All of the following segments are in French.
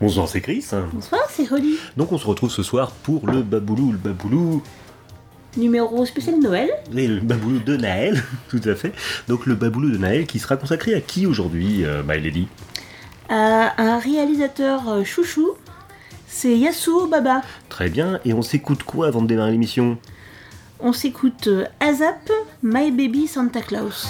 Bonsoir, c'est Chris. Bonsoir, c'est Holly. Donc on se retrouve ce soir pour le Baboulou, le Baboulou numéro spécial Noël. Et le baboulou de Naël, tout à fait. Donc le baboulou de Naël qui sera consacré à qui aujourd'hui, euh, My Lady? À un réalisateur euh, chouchou, c'est Yasuo Baba. Très bien, et on s'écoute quoi avant de démarrer l'émission? On s'écoute euh, Azap, My Baby Santa Claus.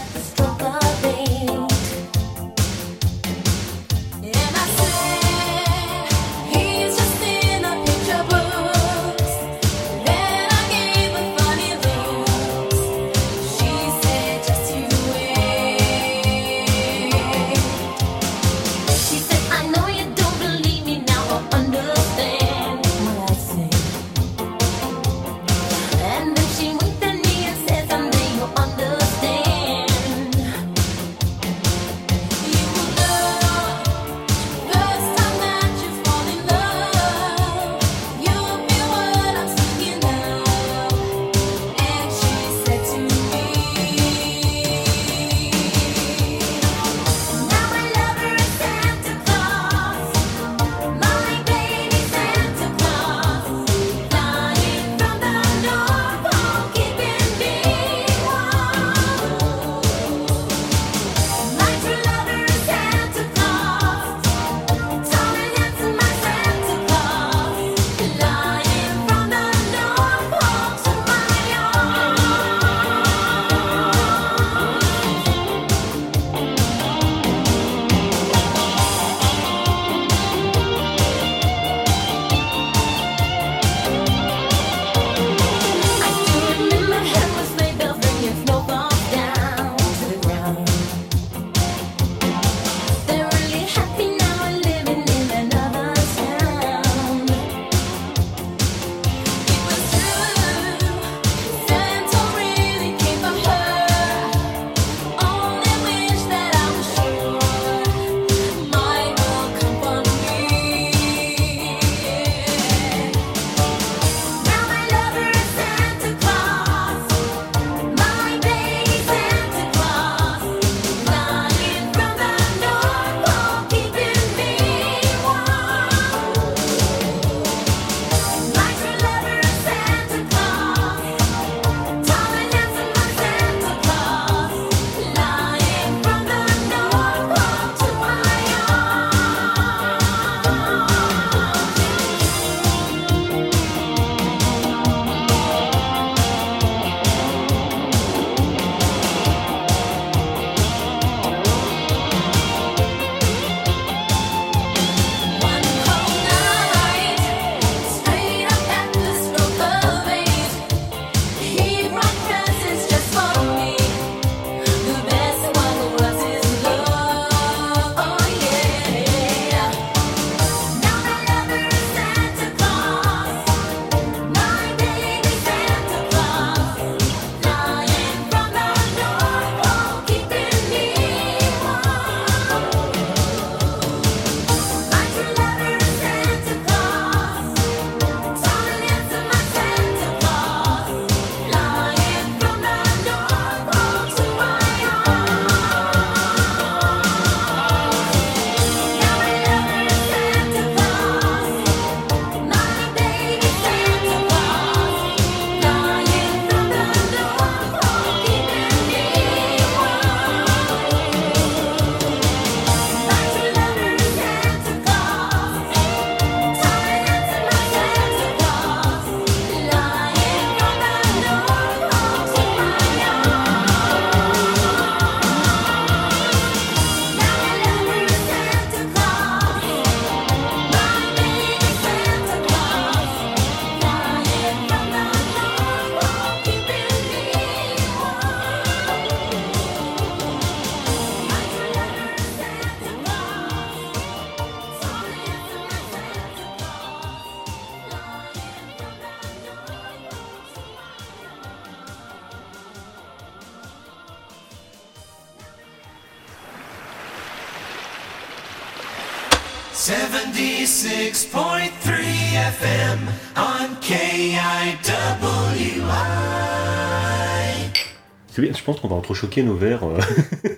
Je pense qu'on va entrechoquer nos verres euh,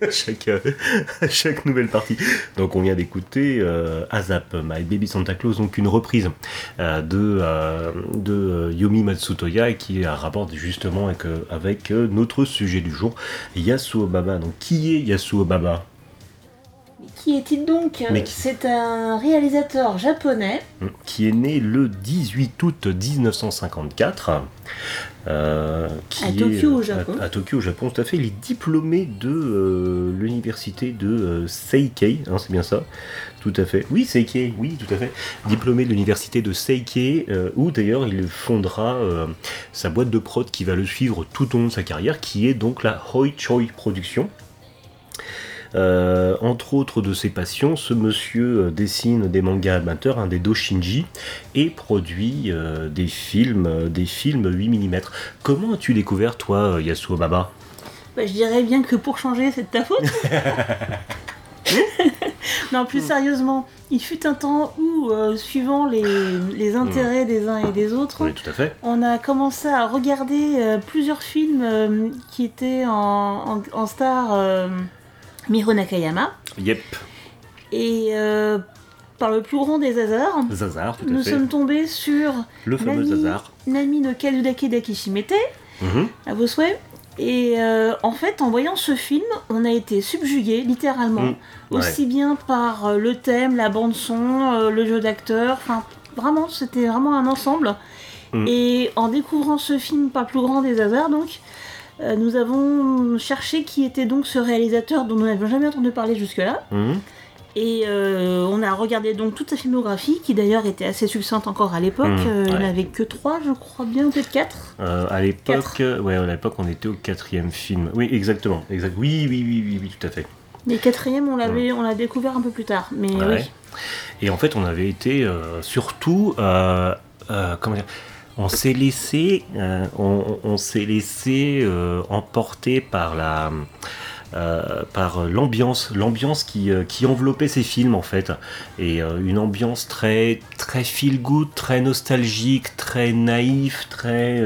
à, chaque, euh, à chaque nouvelle partie. Donc on vient d'écouter euh, Azap, My Baby Santa Claus, donc une reprise de, de Yomi Matsutoya qui a rapport justement avec, avec notre sujet du jour, Yasuo Baba. Donc qui est Yasuo Baba Qui est-il donc qui- C'est un réalisateur japonais. qui est né le 18 août 1954. euh, qui À Tokyo, euh, au Japon. À, à Tokyo, au Japon, tout à fait. Il est diplômé de euh, l'université de euh, Seikei, hein, c'est bien ça Tout à fait. Oui, Seikei, oui, tout à fait. Diplômé de l'université de Seikei, euh, où d'ailleurs il fondera euh, sa boîte de prod qui va le suivre tout au long de sa carrière, qui est donc la Hoi Choi Productions. Euh, entre autres de ses passions, ce monsieur euh, dessine des mangas amateurs, un des doshinji, et produit euh, des films, des films 8 mm. Comment as-tu découvert toi Yasuo Baba? Bah, je dirais bien que pour changer, c'est de ta faute. non, plus sérieusement, il fut un temps où, euh, suivant les, les intérêts des uns et des autres, Oui, tout à fait. on a commencé à regarder euh, plusieurs films euh, qui étaient en, en- en star Miro Nakayama. Yep, Et euh, par le plus grand des hasards, Zazar, tout à nous fait. sommes tombés sur Le fameux Zazar. Nami no Kazudake Dakishimete, Mhm. à vos souhaits. Et euh, en fait, en voyant ce film, on a été subjugué, littéralement. Mm, ouais. Aussi bien par euh, le thème, la bande-son, euh, le jeu d'acteur, enfin, vraiment, c'était vraiment un ensemble. Mm. Et en découvrant ce film par le plus grand des hasards, donc, euh, nous avons cherché qui était donc ce réalisateur dont nous n'avions jamais entendu parler jusque-là. Mhm. Et euh, on a regardé donc toute sa filmographie, qui d'ailleurs était assez succincte encore à l'époque. Mm, Euh, Il n'y en avait que trois, je crois bien, peut-être quatre. Euh, à l'époque, ouais, à l'époque, on était au quatrième film. Oui, exactement, exact. Oui, oui, oui, oui, oui, tout à fait. Les quatrièmes, on l'avait, on l'a découvert un peu plus tard. Mais Ouais. oui. Et en fait, on avait été surtout, comment dire, on s'est laissé, euh, euh, emporter par la, euh, par l'ambiance, l'ambiance qui, enveloppait ces films en fait, et une ambiance très, très feel good, très nostalgique, très naïf, très,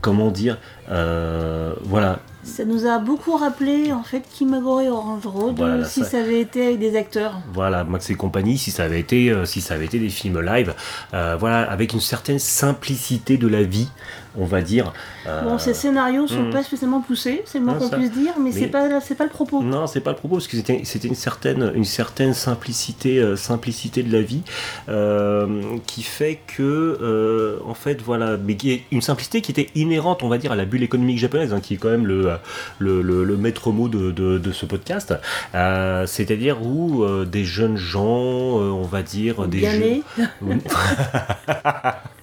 comment dire, voilà, Ça nous a beaucoup rappelé en fait Kimagure et Orange Road Voilà, si ça- ça avait été avec des acteurs. Voilà, Max et compagnie, si ça avait été, euh, si ça avait été des films live, euh, voilà, avec une certaine simplicité de la vie, on va dire. Euh, Bon, ces scénarios sont hmm. pas spécialement poussés, c'est le moins Ah, qu'on ça- puisse dire, mais, mais- c'est pas, c'est pas le propos. Non, c'est pas le propos, parce que c'était, c'était une certaine, une certaine simplicité, euh, simplicité de la vie, euh, qui fait que, en fait, voilà, mais qui est une simplicité qui était inhérente, on va dire, à la bulle économique japonaise, hein, qui est quand même le, le, le, le maître mot de, de, de ce podcast. C'est-à-dire où des jeunes gens, on va dire, des jeunes-.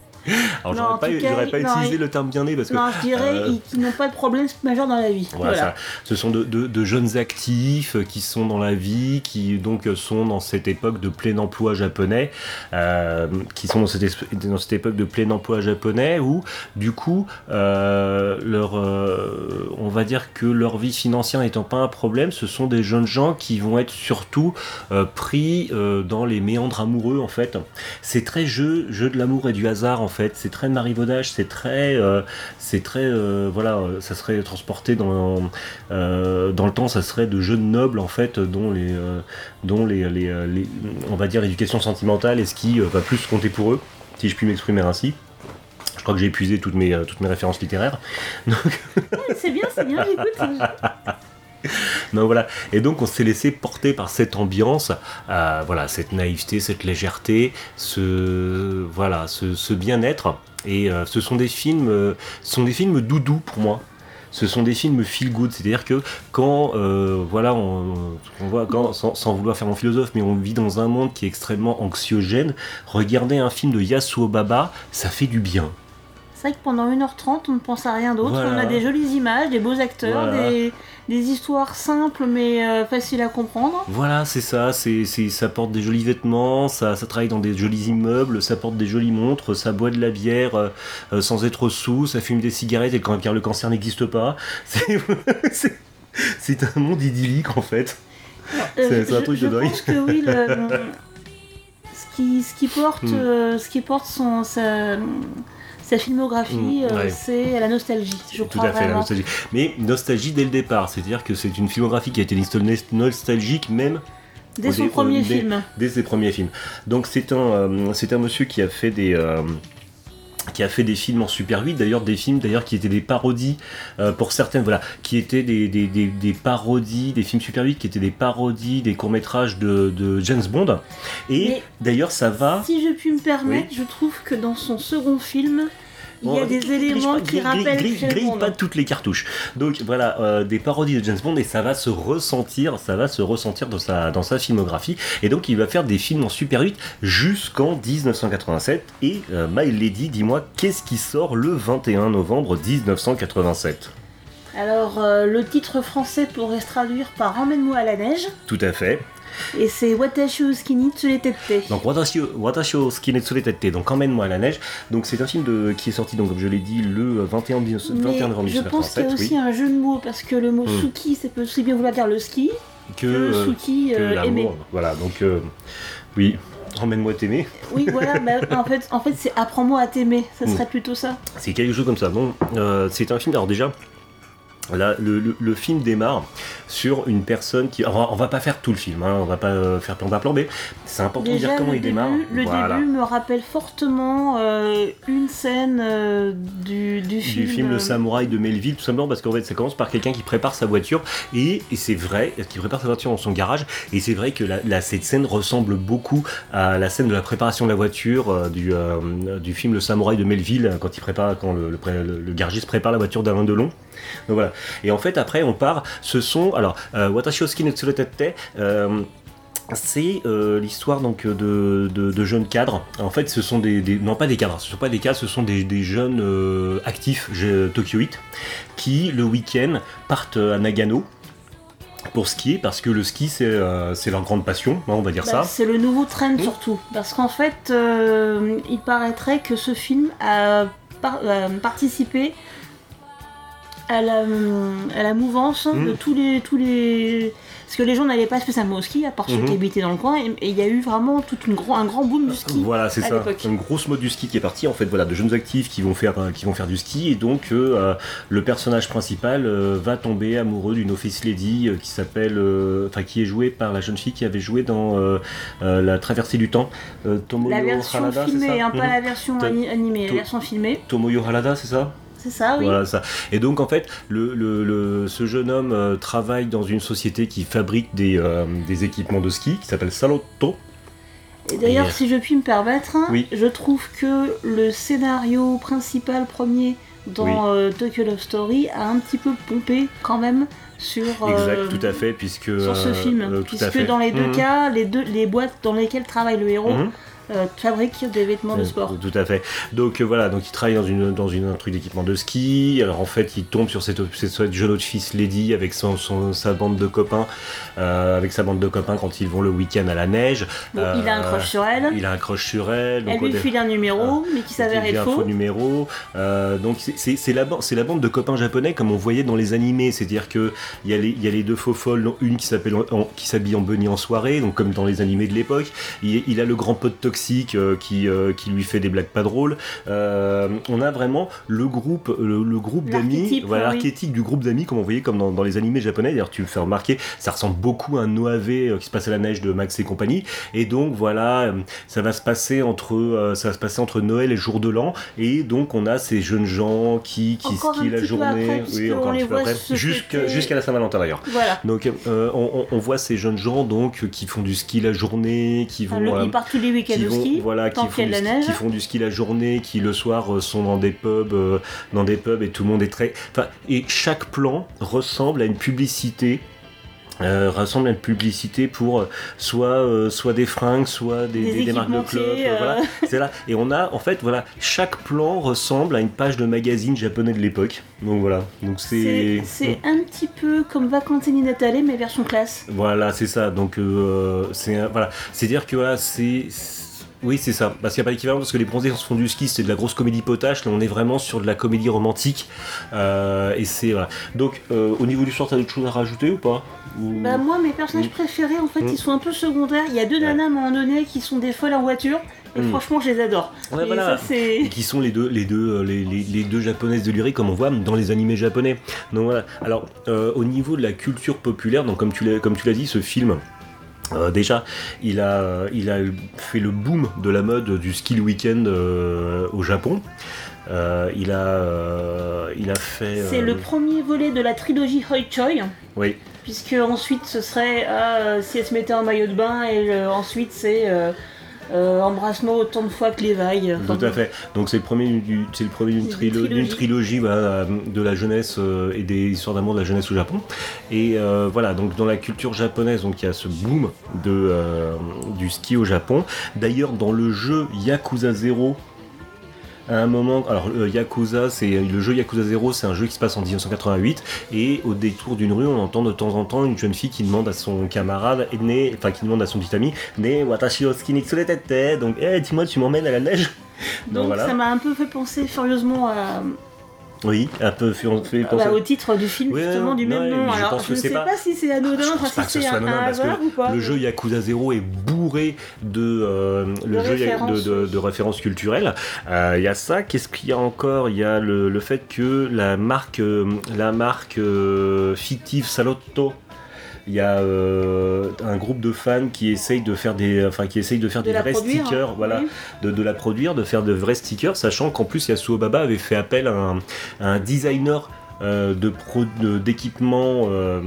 Alors j'aurais pas, tout cas, j'aurais pas non, utilisé il- le terme bien né parce que Non, je dirais euh, ils- qu'ils n'ont pas de problème majeur dans la vie. voilà, Voilà. ça, ce sont de, de- de jeunes actifs euh, qui sont dans la vie, qui donc euh, sont dans cette époque de plein emploi japonais, euh, qui sont dans cette, es- dans cette époque de plein emploi japonais où du coup euh, leur, euh, on va dire que leur vie financière n'étant pas un problème, ce sont des jeunes gens qui vont être surtout euh, pris euh, dans les méandres amoureux en fait. C'est très jeu, jeu de l'amour et du hasard en fait. C'est très marivaudage, c'est très, euh, c'est très, euh, voilà, euh, ça serait transporté dans, euh, dans le temps, ça serait de jeunes nobles en fait, dont les, dont les, les, les- on va dire l'éducation sentimentale est ce qui va plus compter pour eux, si je puis m'exprimer ainsi. Je crois que j'ai épuisé toutes mes, toutes mes références littéraires. C'est bien, c'est bien, j'écoute. Non, voilà. Et donc, on s'est laissé porter par cette ambiance, euh, voilà, cette naïveté, cette légèreté, ce, voilà, ce, ce bien-être. Et euh, ce sont des films, euh, ce sont des films doudous pour moi. Ce sont des films feel good, c'est-à-dire que quand, voilà, on, on voit, quand, sans, sans vouloir faire mon philosophe, mais on vit dans un monde qui est extrêmement anxiogène, regarder un film de Yasuo Baba, ça fait du bien. C'est vrai que pendant 1h30, on ne pense à rien d'autre. Voilà. On a des jolies images, des beaux acteurs, Voilà. des, des histoires simples mais euh, faciles à comprendre. Voilà, c'est ça, c'est, c'est- ça porte des jolis vêtements, ça, ça travaille dans des jolis immeubles, ça porte des jolies montres, ça boit de la bière euh, euh, sans être sous, ça fume des cigarettes et quand, car le cancer n'existe pas. C'est, un monde idyllique en fait. Euh, C'est- un je- truc de je dingue. pense que oui, le- ce, qui, ce qui porte, Hmm. ce qui porte son, sa, Sa filmographie, Mm, euh, ouais. c'est la nostalgie, je Tout crois à fait, la nostalgie. Mais nostalgie dès le départ, c'est-à-dire que c'est une filmographie qui a été nostal- nostalgique même Dès son premier film. dès ses premiers films. Donc c'est un, euh, c'est un monsieur qui a fait des, euh, qui a fait des films en Super 8, d'ailleurs des films d'ailleurs qui étaient des parodies euh, pour certaines, voilà, qui étaient des, des, des- des parodies, des films Super 8 qui étaient des parodies des courts métrages de, de James Bond. Et d'ailleurs ça va. Si je puis me permettre, je trouve que dans son second film, il y a des éléments qui rappellent grille- pas toutes les cartouches. Donc voilà, euh, des parodies de James Bond et ça va se ressentir, ça va se ressentir dans sa, dans sa filmographie. Et donc il va faire des films en Super 8 jusqu'en 1987. Et euh, My Lady, dis-moi, qu'est-ce qui sort le 21 novembre 1987 Alors, euh, le titre français pourrait se traduire par Emmène-moi à la neige, Tout à fait. Et c'est Watashi Skinny Tsuletete. Donc Watashi, Watashi Tete, donc Emmène-moi à la neige. Donc c'est un film de, qui est sorti, donc, comme je l'ai dit, le 21, 19- 21 Mais novembre je pense qu'il y 1987. a aussi oui. un jeu de mots, parce que le mot Hmm. Suki, ça peut aussi bien vouloir dire le ski, Que, que euh, Suki que euh. Voilà, donc euh, oui, emmène-moi t'aimer. Oui, voilà, bah, en fait, en fait c'est Apprends-moi à t'aimer, ça Hmm. serait plutôt ça. C'est quelque chose comme ça. Euh, c'est un film. Alors déjà, là, le, le- le film démarre sur une personne qui. on va, on va pas faire tout le film. hein, on va pas euh, faire plan par plan, mais c'est important de dire comment il début, démarre. le voilà. début me rappelle fortement euh, une scène euh, du, du film. du film Le Samouraï de Melville, tout simplement parce qu'en fait ça commence par quelqu'un qui prépare sa voiture et, et c'est vrai, qui prépare sa voiture dans son garage et c'est vrai que la, la- cette scène ressemble beaucoup à la scène de la préparation de la voiture euh, du, du film Le Samouraï de Melville quand il prépare quand le, le, le- le garagiste prépare la voiture d'Alain Delon. Donc voilà. Et en fait après on part, ce sont alors euh, Watashi Oski no Tsurutete, euh, c'est euh, l'histoire donc de, de, de jeunes cadres. En fait, ce sont des, des- non pas des cadres, ce sont pas des cadres, ce sont des, des jeunes euh, actifs je- Tokyo 8 qui le week-end partent à Nagano pour skier parce que le ski c'est euh, leur grande passion, hein, on va dire bah, ça. C'est le nouveau trend Hmm. surtout. Parce qu'en fait, il paraîtrait que ce film a par- participé à la, à la mouvance Hmm. de tous les, tous les. Parce que les gens n'allaient pas spécialement au ski, à part ceux Mhm. qui habitaient dans le coin, et il y a eu vraiment tout une gros, un grand boom du ski. Voilà, c'est ça. Une grosse mode du ski qui est partie. En fait, voilà, de jeunes actifs qui vont faire, euh, qui vont faire du ski. Et donc, euh, euh, le personnage principal euh, va tomber amoureux d'une office lady euh, qui s'appelle, euh, enfin, qui est jouée par la jeune fille qui avait joué dans La Traversée du Temps. Tomoyo La version Harada, filmée, hein, pas Mhm. la version ani- animée, la version filmée, Tomoyo Harada, c'est ça? C'est ça, oui. Voilà ça. Et donc en fait, le, le- le- ce jeune homme euh, travaille dans une société qui fabrique des, euh, des équipements de ski qui s'appelle Salotto. Et d'ailleurs, Et- si je puis me permettre, hein, Oui. je trouve que le scénario principal premier dans Oui. euh, Tokyo Love Story a un petit peu pompé quand même sur, euh, Exact, tout à fait, puisque sur ce euh, film. euh, puisque dans les deux Mhm. cas, les, deux, les boîtes dans lesquelles travaille le héros Mhm. Euh, fabriquent des vêtements de Euh, sport. Tout à fait. Donc euh, voilà, donc il travaille dans une dans une un truc d'équipement de ski. Alors en fait, il tombe sur cette, cette jeune office lady avec son, son- sa bande de copains, euh, avec sa bande de copains quand ils vont le week-end à la neige. Bon, il a un crush sur elle, Il a un crush sur elle. donc elle lui file un numéro, mais qui s'avère être un faux. faux numéro. Donc c'est- la, la bande de copains japonais comme on voyait dans les animés, c'est-à-dire que il y, a les- il y a les deux faux folles, dont une qui s'appelle qui s'habille en bunny en soirée, donc comme dans les animés de l'époque. Il, il a le grand pote toxique euh, qui, euh, qui lui fait des blagues pas drôles. Euh, on a vraiment le groupe, le, le groupe d'amis, voilà oui. l'archétype du groupe d'amis comme on voyait comme dans, dans les animés japonais. D'ailleurs tu me fais remarquer, ça ressemble beaucoup à un OAV qui se passe à la neige de Max et compagnie. Et donc voilà, ça va se passer entre ça va se passer entre Noël et jour de l'an et donc on a ces jeunes gens qui qui skient la journée après, oui encore on un les petit peu voit après se jusqu'à la Saint-Valentin d'ailleurs Voilà. donc euh, on, voit ces jeunes gens donc qui font du ski la journée qui vont le- euh, ils partent tous les week-ends vont, ski, voilà, qui font, du ski, neige. qui font du ski la journée, qui le soir euh, sont dans des pubs, euh, dans des pubs et tout le monde est très. Enfin, et chaque plan ressemble à une publicité. euh, ressemble à une publicité pour euh, soit euh, soit des fringues soit des, Des des- des marques de clopes voilà c'est là et on a en fait voilà chaque plan ressemble à une page de magazine japonais de l'époque donc voilà donc C'est c'est un petit peu comme Vacanzini Natale, mais version classe. voilà, c'est ça. Donc c'est voilà, c'est dire que voilà, c'est Oui, c'est ça. Parce qu'il n'y a pas d'équivalent parce que les bronzés se font du ski, c'est de la grosse comédie potache. Là, on est vraiment sur de la comédie romantique. Euh, et c'est voilà. Donc, euh, au niveau du soir, t'as d'autres choses à rajouter ou pas? Ou- Bah moi mes personnages Mm. préférés en fait Mm. ils sont un peu secondaires. Il y a deux Ouais. nanas à un moment donné qui sont des folles en voiture et Mm. franchement je les adore. Ouais, et voilà. ça c'est. Et qui sont les deux, les deux, euh, les, les- les deux japonaises de lyrique comme on voit dans les animés japonais. Donc voilà. Alors euh, au niveau de la culture populaire, donc comme tu l'as, comme tu l'as dit, ce film. Euh, déjà, il a, il a fait le boom de la mode du ski le week-end euh, au Japon. Euh, il a, il a fait. C'est le premier volet de la trilogie Hoi Choi. Oui, Puisque ensuite ce serait si elle se mettait en maillot de bain et ensuite c'est euh, embrasse-moi autant de fois que. Enfin, Tout à fait. Donc c'est le premier, du- c'est le premier d'une Une trilo- trilogie. d'une trilogie voilà, de la jeunesse euh, et des histoires d'amour de la jeunesse au Japon. Et euh, voilà, donc dans la culture japonaise, donc il y a ce boom de, euh, du ski au Japon. D'ailleurs, dans le jeu Yakuza 0, à un moment, alors euh, Yakuza, c'est le jeu Yakuza 0, c'est un jeu qui se passe en 1988 et au détour d'une rue, on entend de temps en temps une jeune fille qui demande à son camarade, né, enfin qui demande à son petit ami, né watashi o tsurete donc eh dis-moi tu m'emmènes à la neige? Donc voilà. ça m'a un peu fait penser furieusement à, Oui, un peu fait, on fait bah, penser. au titre du film Ouais, justement du non, même nom. je Alors je ne sais pas- pas... si c'est anodin, Je enfin pense pas si c'est un, anodin, un parce que hasard ou pas. le jeu Yakuza 0 est bourré de, euh, le jeu références, de, de- oui. de références culturelles. Euh, Il y a ça. Qu'est-ce qu'il y a encore? Il y a le, le fait que la marque, euh, la marque euh, fictive Salotto. Il y a euh, un groupe de fans qui essaye de faire des, enfin qui essaye de faire De des la vrais produire, stickers, voilà, oui. de, de la produire, de faire de vrais stickers, sachant qu'en plus Yasuo Baba avait fait appel à un, à un designer euh, de pro- de- d'équipement. euh,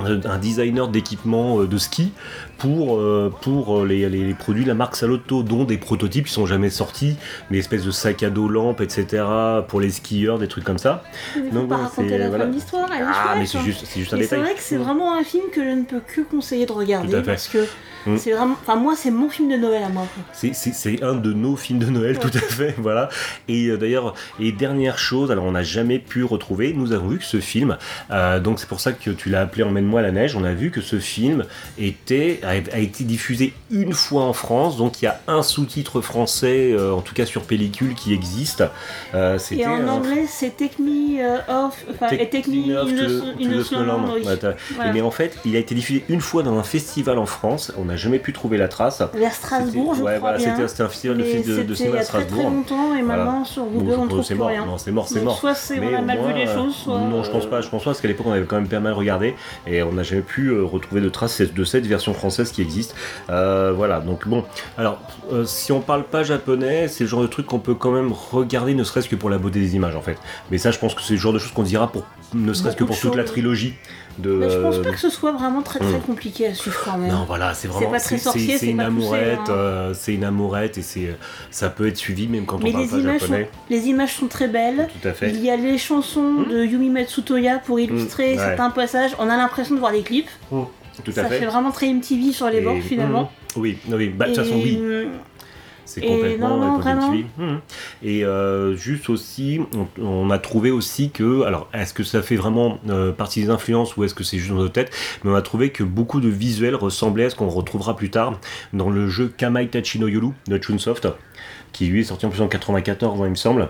un designer d'équipement de ski pour, euh, pour les, les- les produits de la marque Salotto, dont des prototypes qui sont jamais sortis, mais espèces de sacs à dos lampes, etc. pour les skieurs, des trucs comme ça. Faut Donc, pas ouais, raconter la voilà. l'histoire, Ah, chouette, mais c'est hein. juste, c'est juste un Et c'est détail. vrai que c'est Mm. vraiment un film que je ne peux que conseiller de regarder parce que Mm. c'est vraiment, enfin moi c'est mon film de Noël à moi. C'est- un de nos films de Noël, tout à fait, voilà. Et euh, d'ailleurs, et dernière chose, alors on n'a jamais pu retrouver, nous avons vu que ce film, euh, donc c'est pour ça que tu l'as appelé Emmène-moi la neige, on a vu que ce film était, a, a été diffusé une fois en France, donc il y a un sous-titre français, euh, en tout cas sur pellicule, qui existe. Et en anglais c'est Take Me Off, enfin et Take Me Off in the, the- in to the the Snowland. Ouais, Voilà. Mais en fait, il a été diffusé une fois dans un festival en France, on n'a jamais pu trouver la trace. Vers Strasbourg, je ouais, crois voilà, bien. c'était un festival de, de, de cinéma y à a très très Strasbourg. longtemps et Voilà. maintenant sur Bon, Google on trouve plus mort, rien. non, c'est mort, c'est mort. Soit c'est on a mal vu les euh, choses, soit. Non, je pense pas, je pense pas, parce qu'à l'époque on avait quand même pas mal regardé et on n'a jamais pu euh, retrouver de traces de cette version française qui existe. Euh, voilà, donc bon. Alors, euh, si on parle pas japonais, c'est le genre de truc qu'on peut quand même regarder, ne serait-ce que pour la beauté des images en fait. Mais ça, je pense que c'est le genre de choses qu'on dira pour ne serait-ce que pour toute la trilogie de. Mais je pense euh, pas que ce soit vraiment très très Mm. compliqué à suivre quand même. non, voilà, c'est C'est vraiment pas très c'est- sorcier, c'est une amourette, hein. euh, c'est une amourette et c'est ça peut être suivi même quand Mais on parle pas images, sont, japonais. les images sont très belles. Tout à fait. Il y a les chansons Mm. de Yumi Matsutoya pour illustrer Mm, ouais. certains passages. On a l'impression de voir des clips. Tout à ça fait. fait. vraiment très MTV sur les bords finalement. Oui, oui, bah, de toute façon oui. C'est complètement non, non, vraiment. TV. Mhm. Et euh, juste aussi, on, on a trouvé aussi que, alors est-ce que ça fait vraiment euh, partie des influences ou est-ce que c'est juste dans nos têtes Mais on a trouvé que beaucoup de visuels ressemblaient à ce qu'on retrouvera plus tard dans le jeu Kamai Tachi no Yolu de Chunsoft, qui lui est sorti en plus en 94, il me semble.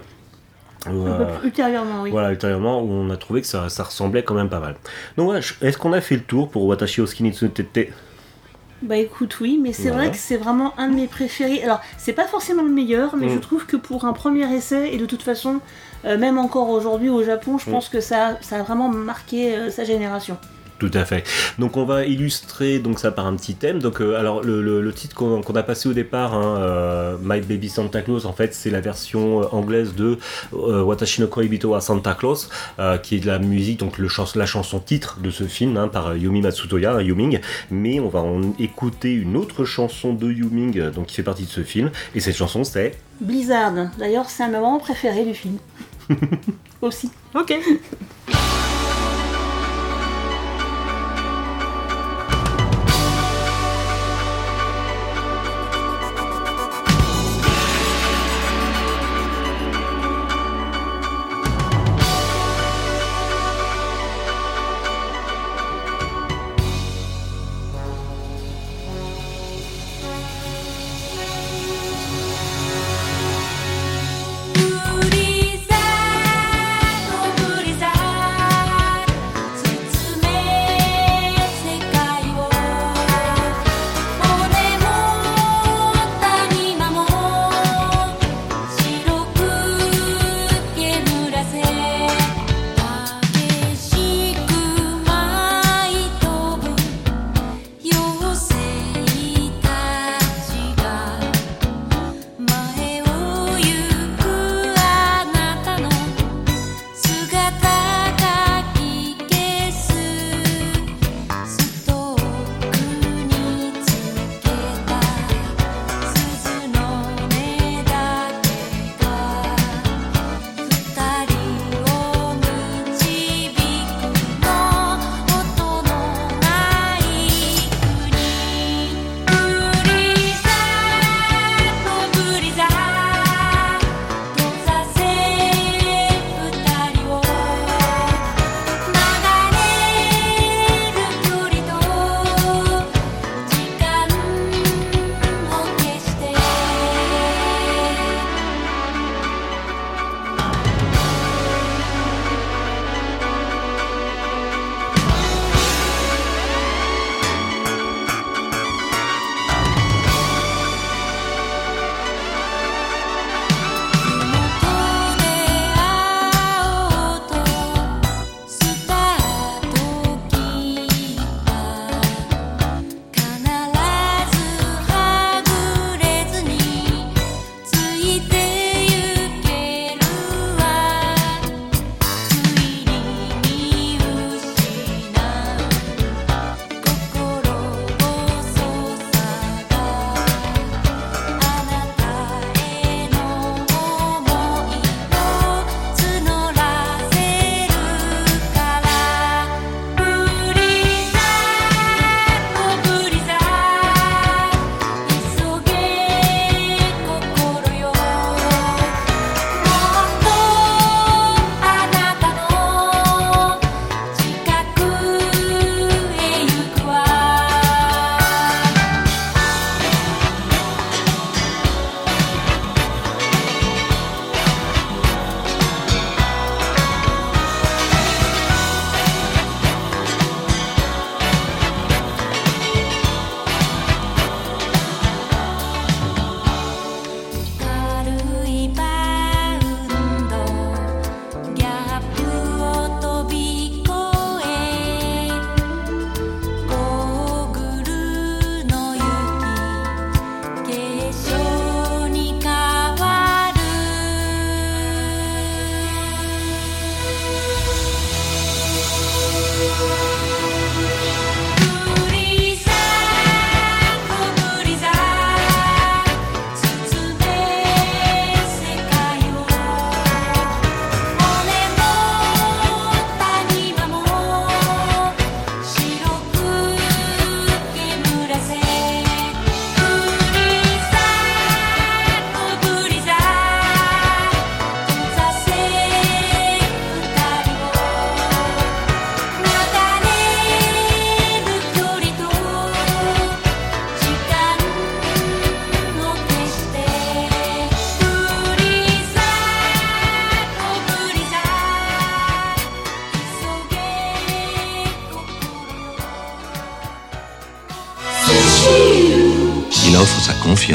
Euh, ultérieurement, oui. Voilà, ultérieurement, où on a trouvé que ça, ça ressemblait quand même pas mal. Donc voilà, est-ce qu'on a fait le tour pour Watashi Oski Nitsutete Bah écoute, oui, mais c'est Voilà. vrai que c'est vraiment un de mes préférés. Alors, c'est pas forcément le meilleur, mais Mm. je trouve que pour un premier essai, et de toute façon, euh, même encore aujourd'hui au Japon, je Mm. pense que ça, ça a vraiment marqué euh, sa génération. Tout à fait. Donc on va illustrer donc ça par un petit thème. Donc euh, alors le, le- le titre qu'on a passé au départ, hein, euh, My Baby Santa Claus, en fait c'est la version euh, anglaise de euh, Watashi no Koibito wa Santa Claus, euh, qui est de la musique, donc le chans- la chanson titre de ce film hein, par Yumi Matsutoya, Yuming. Mais on va en écouter une autre chanson de Yuming, donc qui fait partie de ce film. Et cette chanson c'est Blizzard, d'ailleurs, c'est un moment préféré du film. Aussi. Ok.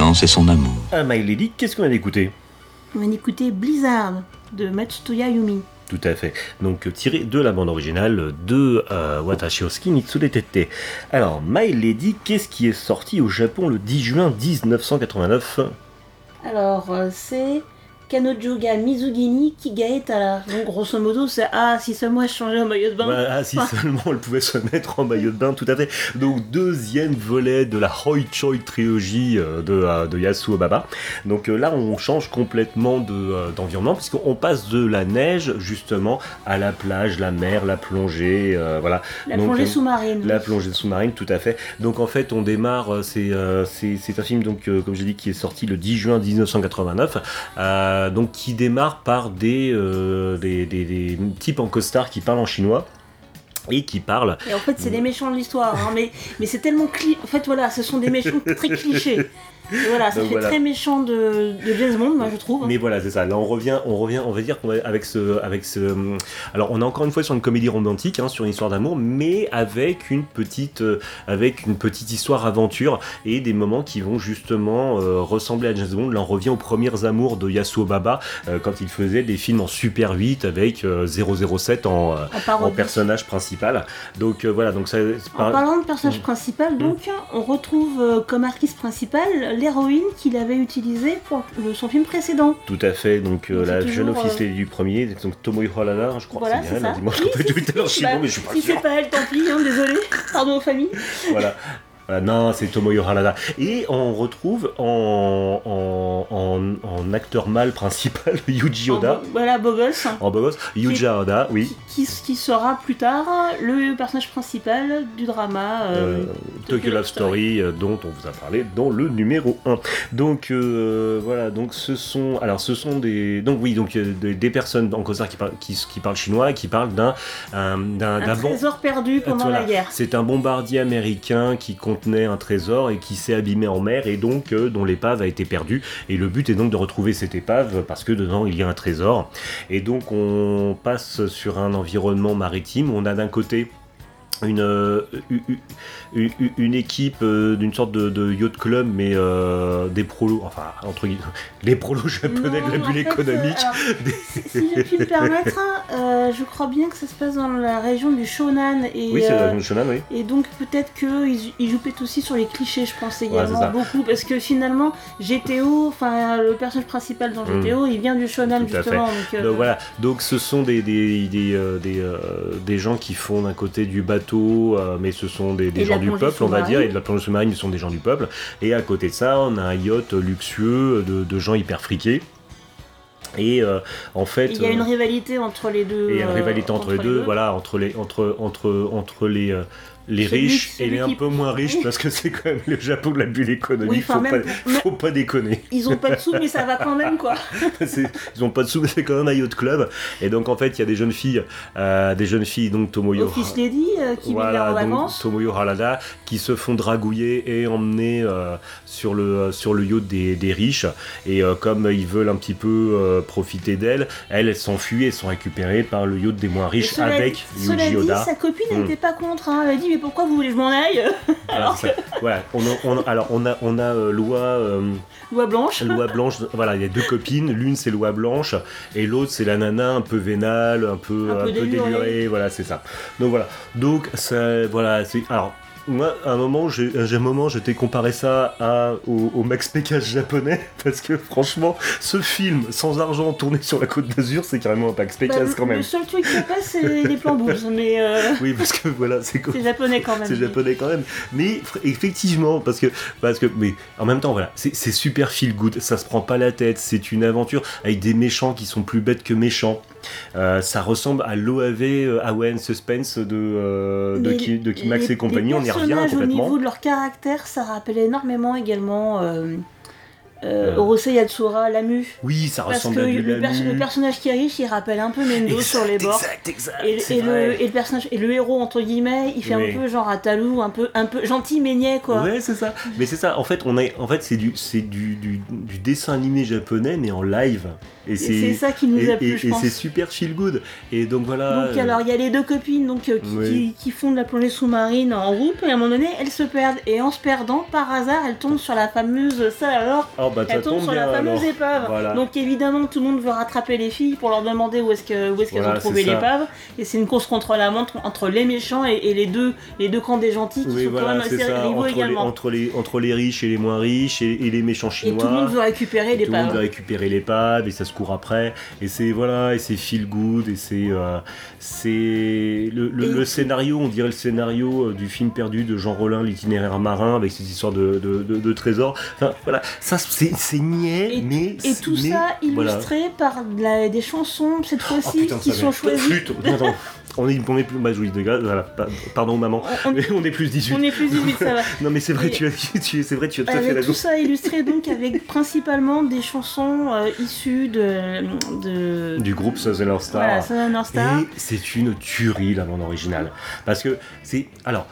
Confiance et son amour. Ah, My Lady, qu'est-ce qu'on vient d'écouter? On va écouter Blizzard de Matsutoya Yumi. Tout à fait. Donc tiré de la bande originale de euh, Watashi Mitsude Tete. Alors, My Lady, qu'est-ce qui est sorti au Japon le 10 juin 1989 Alors, euh, c'est Kanojuga Mizugini Kigaetara. Donc, grosso modo, c'est Ah, si seulement je changeais en maillot de bain. Bah, ah, si seulement elle pouvait se mettre en maillot de bain, tout à fait. Donc deuxième volet de la Hoi Choi trilogie euh, de, euh, de Yasuo Baba. Donc euh, là on change complètement de, d'environnement puisqu'on passe de la neige justement à la plage, la mer, la plongée, euh, voilà. La Donc, plongée sous-marine. La plongée sous-marine, tout à fait. Donc en fait, on démarre. C'est un film donc comme j'ai dit qui est sorti le 10 juin 1989. euh, donc qui démarre par des, euh, des, des- des types en costard qui parlent en chinois et qui parlent. Et en fait, c'est des méchants de l'histoire. hein, mais mais c'est tellement cli... En fait, voilà, ce sont des méchants très clichés. Voilà, ça fait voilà. très méchant de, de James Bond, moi, je trouve. Mais voilà, c'est ça. Là, on revient, on revient, on va dire qu'on avec ce, avec ce. Alors, on est encore une fois sur une comédie romantique, hein, sur une histoire d'amour, mais avec une petite, euh, avec une petite histoire aventure et des moments qui vont justement euh, ressembler à James Bond. Là, on revient aux premières amours de Yasuo Baba euh, quand il faisait des films en Super 8 avec euh, 007 en, En personnage principal. Donc voilà, donc ça. En parlant de personnage Mm. principal, donc, on retrouve comme artiste principale l'héroïne qu'il avait utilisée pour le- son film précédent. Tout à fait, donc euh, Donc, la jeune officier du premier, donc Tomoyo Harada, je crois Voilà, que c'est elle, dis-moi, je suis bon, mais suis pas Si c'est pas elle, tant pis, hein, désolé. Pardon aux familles. voilà. Voilà, non, c'est Tomoyo Harada. Et on retrouve en, en, en, en acteur mâle principal Yuji Oda, En- Voilà, gosse. en gosse. Yuji Oda, oui. Qui, qui sera plus tard le personnage principal du drama euh, Euh, Tokyo Love Story euh, dont on vous a parlé dans le numéro 1 donc euh, voilà donc ce sont alors ce sont des donc oui donc des, des personnes en costard qui parlent qui, qui parlent chinois et qui parlent d'un d'un un trésor perdu pendant Voilà. la guerre. C'est un bombardier américain qui un trésor et qui s'est abîmé en mer et donc euh, dont l'épave a été perdue. Et le but est donc de retrouver cette épave parce que dedans il y a un trésor. Et donc on passe sur un environnement maritime. On a d'un côté une, euh, une équipe euh, d'une sorte de, de yacht club mais euh, des prolos enfin entre guillemets les prolos japonais Non, de la bulle économique euh, alors, si je puis me permettre, euh, je crois bien que ça se passe dans la région du Shonan et, oui c'est la Shonan oui et donc peut-être qu'ils ils jouent peut-être aussi sur les clichés, je pense également beaucoup, parce que finalement GTO, enfin le personnage principal dans GTO, il vient du Shonan Mm. Tout justement. Donc, Donc voilà, donc ce sont des, des, des, des, des gens qui font d'un côté du bateau, euh, mais ce sont des, gens du peuple, on va dire, et de la plongée sous-marine, ce sont des gens du peuple. Et à côté de ça, on a un yacht luxueux de, de gens hyper friqués. Et euh, en fait, il y a une euh, rivalité entre les deux. et il y a une rivalité entre, les deux, voilà, entre les, entre, entre, entre les, les Celui- riches et celui les un peu moins riches, Oui. parce que c'est quand même le Japon de la bulle économique, Oui, faut, même pas, faut déconner. Ils ont pas de sous, mais ça va quand même quoi. Ils ont pas de sous, mais c'est quand même un yacht club. Et donc en fait, il y a des jeunes filles, euh, des jeunes filles donc Tomoyo. Office Lady euh, qui Voilà, en donc vacances. Tomoyo Harada qui se font dragouiller et emmener euh, sur, le, sur le yacht des, des riches. Et euh, comme ils veulent un petit peu euh, profiter d'elles, elles, s'enfuient et sont récupérées par le yacht des moins Et riches cela, avec cela Yuji dit, Oda. sa copine n'était pas contre. hein. Elle a dit mais pourquoi vous voulez que je m'en aille. Voilà, on a- on a- alors on a, on a euh, loi. euh, Loi blanche. Loi blanche, voilà, il y a deux copines, l'une c'est Loi blanche et l'autre c'est la nana un peu vénale, un peu, Un un peu délurée, voilà, c'est ça. Donc voilà, donc ça, voilà, c'est. Alors, moi, à un moment, j'ai un moment, j'étais comparé ça à, au, au Max Pécasse japonais parce que franchement, ce film sans argent tourné sur la côte d'Azur, c'est carrément un Max Bah, Pécasse quand le même. seul truc qu'il passe, c'est les plans bouses, mais euh, Oui, parce que voilà, c'est japonais quand même. c'est japonais quand même. Mais effectivement, parce que, parce que, mais en même temps, voilà, c'est c'est super feel good. Ça se prend pas la tête. C'est une aventure avec des méchants qui sont plus bêtes que méchants. Euh, ça ressemble à l'OAV euh, Awen Suspense de, euh, de, Les- Ki- de Kimax les- et compagnie. On y revient personnages au complètement. niveau de leur caractère, ça rappelle énormément également euh, euh, Euh. Orosei Yatsura, Lamu. Oui, ça Parce ressemble que à du le, personnage qui riche, il rappelle un peu Mendo Exact, sur les bords. Exact, exact. Et, le, et le personnage et le héros entre guillemets, il fait Oui. un peu genre Atalou, un peu un peu gentil mais niais quoi. Ouais, c'est ça. Mais c'est ça. En fait, on est, en fait, c'est du, c'est du, du, du dessin animé japonais, mais en live. Et c'est ça qui nous et, a plu, et- et c'est super feel good. Et donc voilà. Donc euh, alors il y a les deux copines donc euh, qui, Oui. qui- qui font de la plongée sous-marine en groupe et à un moment donné elles se perdent et en se perdant par hasard elles tombent sur la fameuse ça alors oh, bah, elles tombent tombe sur la fameuse alors. épave. Voilà. Donc évidemment tout le monde veut rattraper les filles pour leur demander où est-ce que où est-ce qu'elles Voilà, ont trouvé l'épave et c'est une course contre la montre entre les méchants et, et les deux les deux camps des gentils qui Oui, sont quand voilà, même c'est assez rivaux Entre les, également. entre, les, entre les riches et les moins riches et, et les méchants Et chinois. tout le monde veut récupérer Et tout le monde l'épave. va récupérer l'épave et ça se court après et c'est voilà et c'est feel good et c'est euh, c'est le, le- Et- le scénario on dirait le scénario euh, du film perdu de Jean Rollin l'itinéraire marin avec cette histoire de, de, de- de trésors enfin voilà ça c'est niais Et- mais Et tout mais, ça voilà. illustré par la- des chansons cette Oh, fois-ci qui sont choisies. Flûte. On est, on est plus bah oui, de voilà, pa- pardon maman On- on- mais on est plus 18 On est plus 18, ça va. non mais c'est vrai Et- tu as tu, c'est vrai tu as tout à fait raison tout ça illustré donc avec principalement des chansons euh, issues de, de du groupe Southern Star voilà, Southern Star. Et c'est une tuerie la bande originale. Parce que c'est. Alors.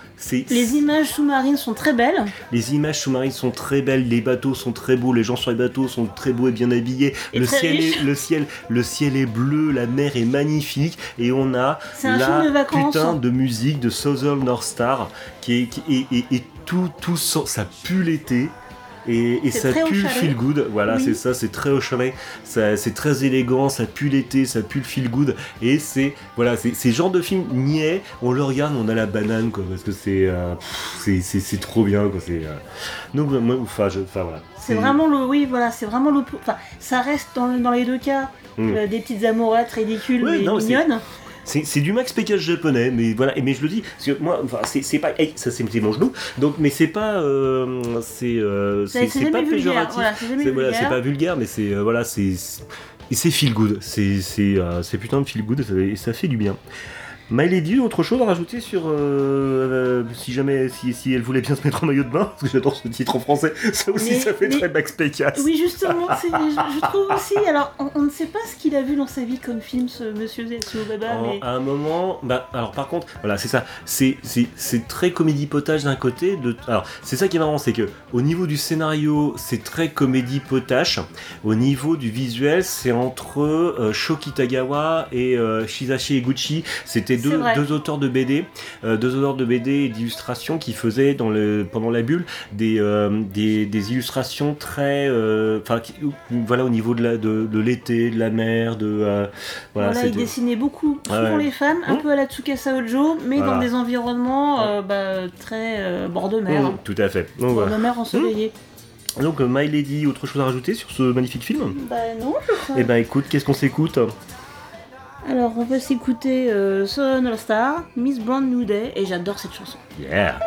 Les images sous-marines sont très belles. les images sous-marines sont très belles, les bateaux sont très beaux, les gens sur les bateaux sont très beaux et bien habillés. Et le, ciel est, le, ciel, le ciel est bleu, la mer est magnifique. Et on a la de putain de musique de Southern North Star qui est. Qui, et, et- et tout, tout ça pue l'été. Et, et ça pue le feel good, voilà, Oui. c'est ça, c'est très au chalet, ça- c'est très élégant, ça pue l'été, ça pue le feel good, et c'est, voilà, c'est ces genres de films niais, on le regarde, on a la banane, quoi, parce que c'est, euh, c'est, c'est, c'est trop bien, quoi, c'est, euh, donc, moi, enfin, je, enfin, voilà. C'est vraiment le oui voilà c'est vraiment le enfin ça reste dans, dans les deux cas Mm. euh, des petites amourettes ridicules Ouais, mais non, mignonnes. C'est, c'est du Max Pécage japonais, mais voilà, mais je le dis, parce que moi, enfin, c'est, c'est pas, hey, ça c'est, mon genou, donc, mais c'est pas, euh, c'est, euh, pas péjoratif, Voilà, c'est voilà, pas vulgaire, mais c'est, euh, voilà, c'est, c'est- feel good, c'est, c'est, euh, c'est putain de feel good, et ça fait du bien. My Lady, autre chose à rajouter sur euh, euh, si jamais si, si elle voulait bien se mettre en maillot de bain parce que j'adore ce titre en français ça aussi Mais- ça fait mais- très Max Pécasse Oui justement je, je trouve aussi alors on, on ne sait pas ce qu'il a vu dans sa vie comme film ce monsieur Zetsu Baba mais À un moment, bah, alors par contre, voilà, c'est ça, c'est, très comédie potage d'un côté. De, alors, c'est ça qui est marrant, c'est que au niveau du scénario, c'est très comédie potache. Au niveau du visuel, c'est entre euh, Shoki Tagawa et euh, Shizashi Eguchi. C'était Deux, auteurs de BD, euh, deux auteurs de BD et d'illustrations qui faisaient dans le, pendant la bulle des, euh, des, des illustrations très, euh, enfin, voilà, au niveau de, la, de, de l'été, de la mer, de, voilà, Voilà, il c'était- dessinait beaucoup, Ah souvent ouais. les femmes, un Mmh. peu à la Tsukasa Ojo, mais Voilà. dans des environnements bah, très bord de mer. Mm, tout à fait. Donc, Bord voilà. de mer ensoleillé. Donc, My Lady, autre chose à rajouter sur ce magnifique film? Bah non, je crois. Eh ben écoute, qu'est-ce qu'on s'écoute? Alors on va s'écouter euh, Star, Miss Brand New Day, et j'adore cette chanson. Yeah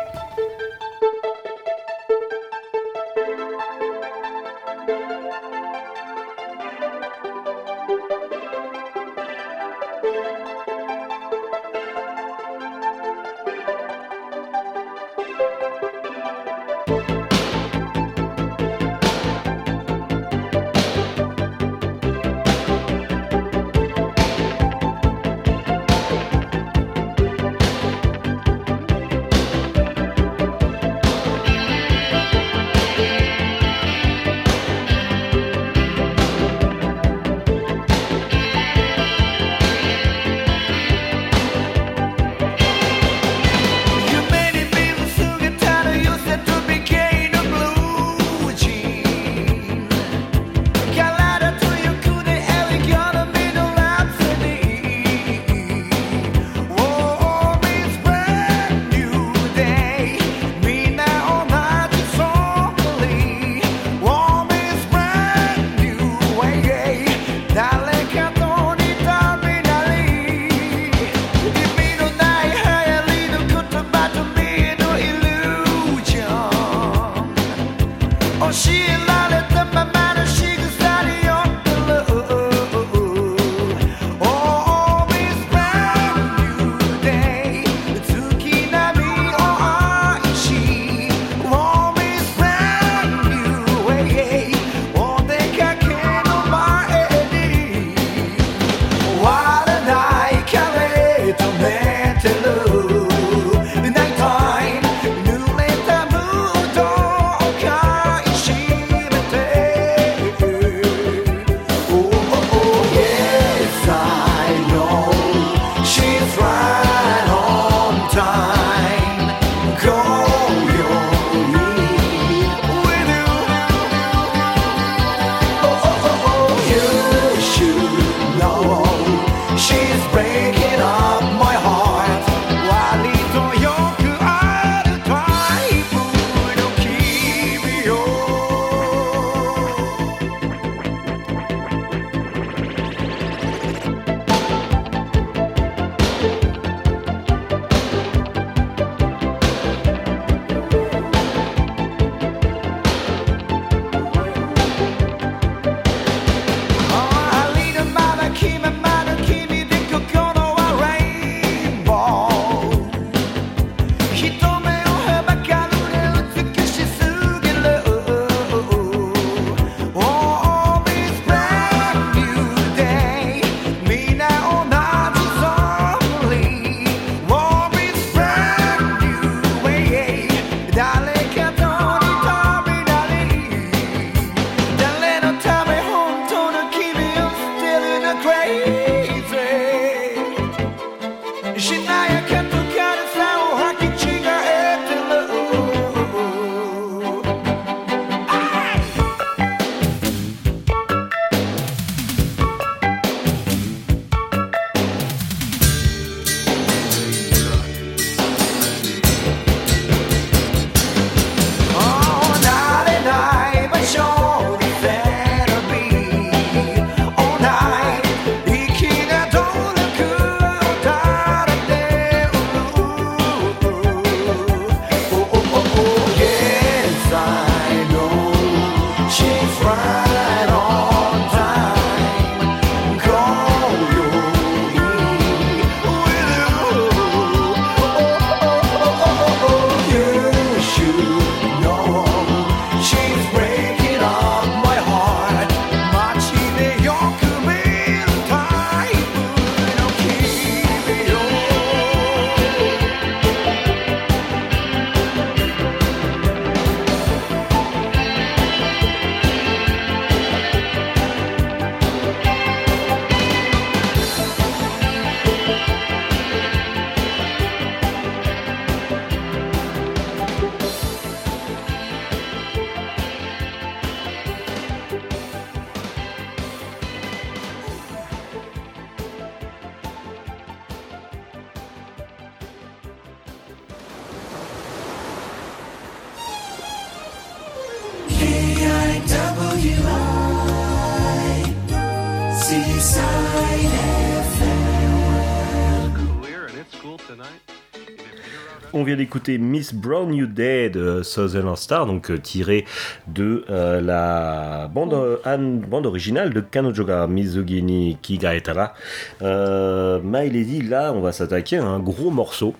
On vient d'écouter Miss Brown You Dead de Southern Star, donc euh, tiré de euh, la bande, euh, an- bande originale de Kanojoga Mizugini Kigaetara. Euh, My Lady, là, on va s'attaquer à un gros morceau,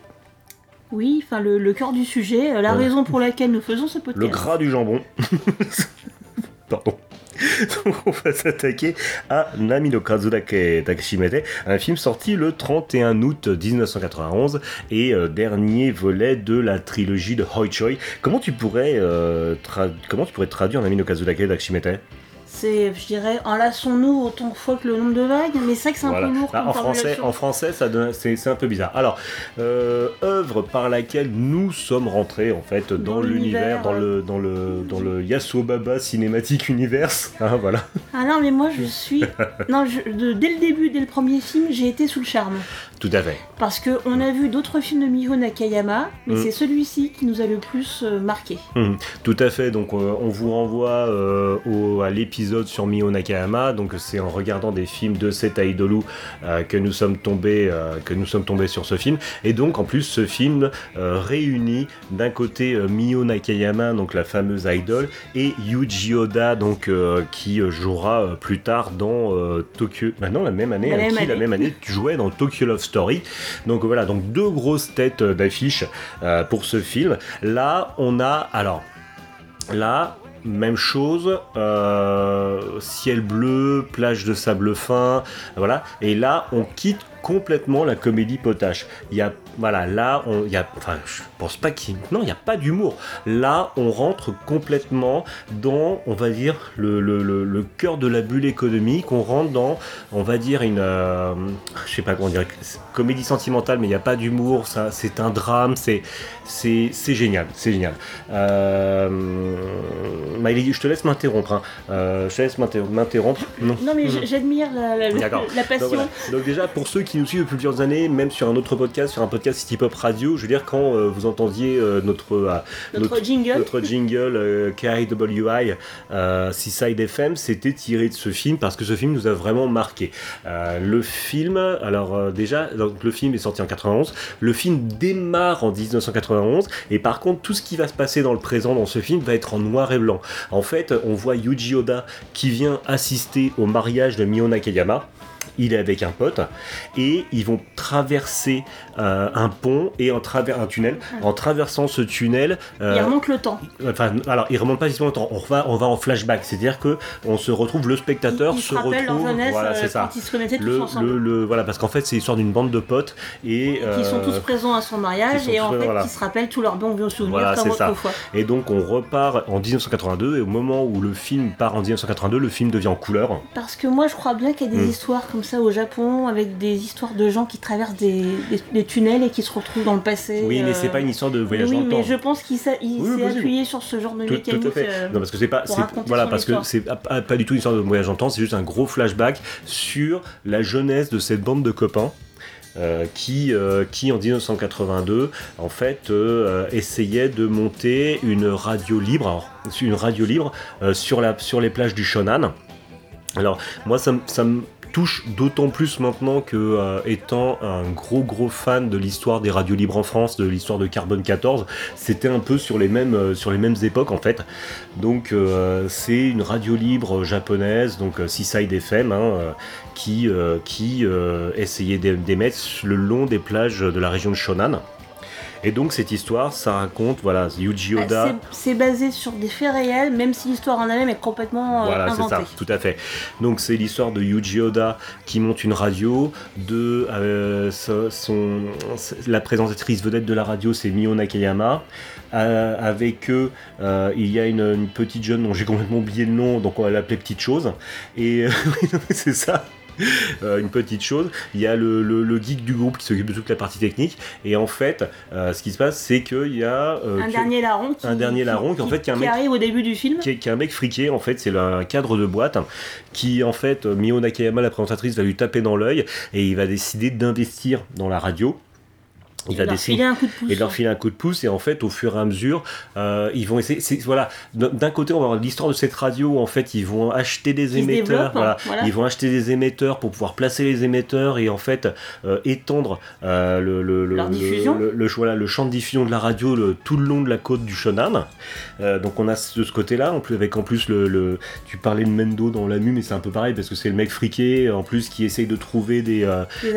Oui, enfin le, le cœur du sujet, euh, la raison pour laquelle nous faisons ce podcast. le gras du jambon. On va s'attaquer à Nami no Kazudake Takashimete, un film sorti le 31 août 1991 et euh, dernier volet de la trilogie de Hoi Choi. Comment tu pourrais, euh, comment tu pourrais traduire Nami no Kazudake Takashimete C'est, je dirais, enlaçons-nous autant de fois que le nombre de vagues, mais c'est vrai que c'est un Voilà. peu lourd comme en français, en français, ça donne- c'est c'est un peu bizarre. Alors, euh, œuvre par laquelle nous sommes rentrés en fait dans, Dans l'univers, l'univers, dans le dans le dans le Yasobaba Cinematic Universe. Hein, voilà. Ah non, mais moi je suis. non, je- de- dès le début, dès le premier film, j'ai été sous le charme. Tout à fait. Parce que on a vu d'autres films de Miho Nakayama, mais Mm. c'est celui-ci qui nous a le plus euh, marqué. Mhm, Tout à fait. Donc, euh, on vous renvoie euh, au- à l'épisode sur Mio Nakayama. Donc, c'est en regardant des films de cet idolu euh, que nous sommes tombés, que nous sommes tombés sur ce film. Et donc, en plus, ce film réunit d'un côté Mio Nakayama, donc la fameuse idol, et Yuji Oda, donc qui jouera plus tard dans Tokyo. Maintenant, la même année, La hein, même qui, la année. même année, tu jouais dans Tokyo Love Donc voilà, donc deux grosses têtes d'affiche euh, pour ce film. Là, on a alors là. Même chose, euh, ciel bleu, plage de sable fin, voilà. Et là, on quitte complètement la comédie potache. Il y a, voilà, là, on, il y a, enfin, je pense pas qu'il, non, il n'y a pas d'humour. Là, on rentre complètement dans, on va dire, le, le, le, le cœur de la bulle économique. On rentre dans, on va dire, une, euh, je sais pas comment dire, comédie sentimentale, mais il n'y a pas d'humour. Ça, c'est un drame. C'est, c'est, c'est génial, c'est génial. Euh, je te laisse m'interrompre. hein. Euh, je te laisse m'inter- m'interrompre. Non. Non, mais Mhm. j'admire la, la- D'accord. la passion. Donc, voilà. Donc déjà, pour ceux qui nous suivent depuis plusieurs années, même sur un autre podcast, sur un podcast City Pop Radio, je veux dire, quand euh, vous entendiez euh, notre, euh, Notre jingle. notre jingle euh, KIWI, Seaside FM, c'était tiré de ce film parce que ce film nous a vraiment marqué. Le film, alors déjà, donc, le film est sorti en 91, le film démarre en 1991, et par contre, tout ce qui va se passer dans le présent dans ce film va être en noir et blanc. En fait, on voit Yuji Oda qui vient assister au mariage de Mio Nakayama. Il est avec un pote et ils vont traverser euh, un pont et en travers un tunnel. En traversant ce tunnel, euh, Il remonte le temps. Enfin, alors, il remonte pas justement le temps. On va, on va en flashback, c'est-à-dire que on se retrouve, le spectateur Ils, ils se se retrouve. jeunesse voilà, euh, c'est ça. quand ils se tous Le, ensemble. le, le- voilà, parce qu'en fait, c'est l'histoire d'une bande de potes et Qui sont euh, tous présents à son mariage et tous en fait voilà. qui se rappellent tous leurs bons vieux souvenirs Voilà, comme ça. autrefois. et donc on repart en 1982 et au moment où le film part en 1982, le film devient en couleur. Parce que moi je crois bien qu'il y a des Mm. histoires comme ça au Japon avec des histoires de gens qui traversent des, des- des tunnels et qui se retrouvent dans le passé. Oui, mais euh, c'est pas une histoire de voyage oui, dans le mais temps. je pense qu'il s'est Oui, appuyé sur ce genre de Tout, mécanique. tout à fait. euh, non, parce que c'est pas, voilà, parce que c'est pas, du tout une histoire de voyage en temps, c'est juste un gros flashback sur la jeunesse de cette bande de copains. euh, qui, euh, qui en 1982 en fait euh, euh, essayait de monter une radio libre, alors, une radio libre euh, sur, la, sur les plages du Shonan. Alors moi ça, ça me touche d'autant plus maintenant que euh, étant un gros gros fan de l'histoire des radios libres en France, de l'histoire de Carbone 14, c'était un peu sur les mêmes euh, sur les mêmes époques en fait. Donc euh, c'est une radio libre japonaise, donc Seaside FM, hein, qui qui essayait d'é- d'émettre le long des plages de la région de Shonan. Et donc cette histoire, ça raconte voilà Yuji bah, Oda. c'est- basé sur des faits réels, même si l'histoire en elle-même est complètement euh, Voilà, c'est inventée. ça, tout à fait. Donc c'est l'histoire de Yuji Oda qui monte une radio, de euh, so- son, la présentatrice vedette de la radio c'est Mio Nakayama. Euh, avec eux, euh, il y a une, une petite jeune dont j'ai complètement oublié le nom, donc on va l'appeler Petite Chose. Et mais c'est ça. Euh, une petite chose, il y a le, le- le geek du groupe qui s'occupe de toute la partie technique, et en fait, euh, ce qui se passe, c'est qu'il y a euh, Un que- dernier larron qui, un dernier larron qui, en fait, qui est un mec- arrive au début du film. qui est, un mec friqué en fait c'est le- un cadre de boîte qui en fait Mio Nakayama la présentatrice va lui taper dans l'œil et il va décider d'investir dans la radio il va leur dessiner filer un coup de pouce. et de leur filer un coup de pouce et en fait au fur et à mesure euh, ils vont essayer voilà d'un côté on va avoir l'histoire de cette radio où en fait ils vont acheter des émetteurs développe, voilà. voilà. ils vont acheter des émetteurs pour pouvoir placer les émetteurs et en fait euh, étendre euh, le, le, le, le- voilà, champ de diffusion de la radio tout le long de la côte du Shonan Euh, donc on a ce, de ce côté là en plus avec en plus le, tu parlais de Mendo dans la mu mais c'est un peu pareil parce que c'est le mec friqué en plus qui essaye de trouver des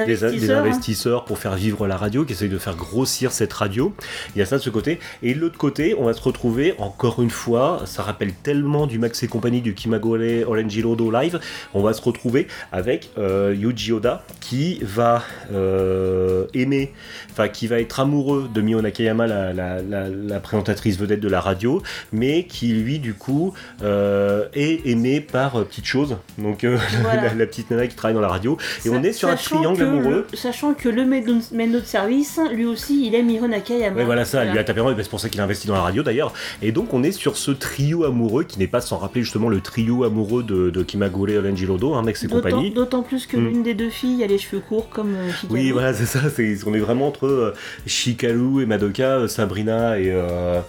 Des investisseurs. hein. investisseurs pour faire vivre la radio, qui essayent de faire grossir cette radio. Il y ça de ce côté. Et de l'autre côté, on va se retrouver, encore une fois, ça rappelle tellement du Max et compagnie, du Kimagure Orange Rodo Live, on va se retrouver avec euh, Yuji Oda, qui va euh, aimer, enfin, qui va être amoureux de Mio Nakayama, la, la- la- la présentatrice vedette de la radio, mais qui, lui, du coup, euh, est aimé par euh, Petite Chose, donc euh, Voilà. la, petite nana qui travaille dans la radio. Et Sa- on est sur un triangle amoureux. le- sachant que le mendo de service, lui aussi, il aime Hiro Nakayama. Ouais, voilà ça, lui a tapé c'est pour ça qu'il a investi dans la radio d'ailleurs. Et donc on est sur ce trio amoureux qui n'est pas sans rappeler justement le trio amoureux de, de Kimagure Olenjirodo, hein, Max et D'autant compagnie. d'autant plus que Mm. l'une des deux filles a les cheveux courts comme. Oui, voilà, c'est ça, c'est, on est vraiment entre euh, Shikaru et Madoka, euh, Sabrina et. euh,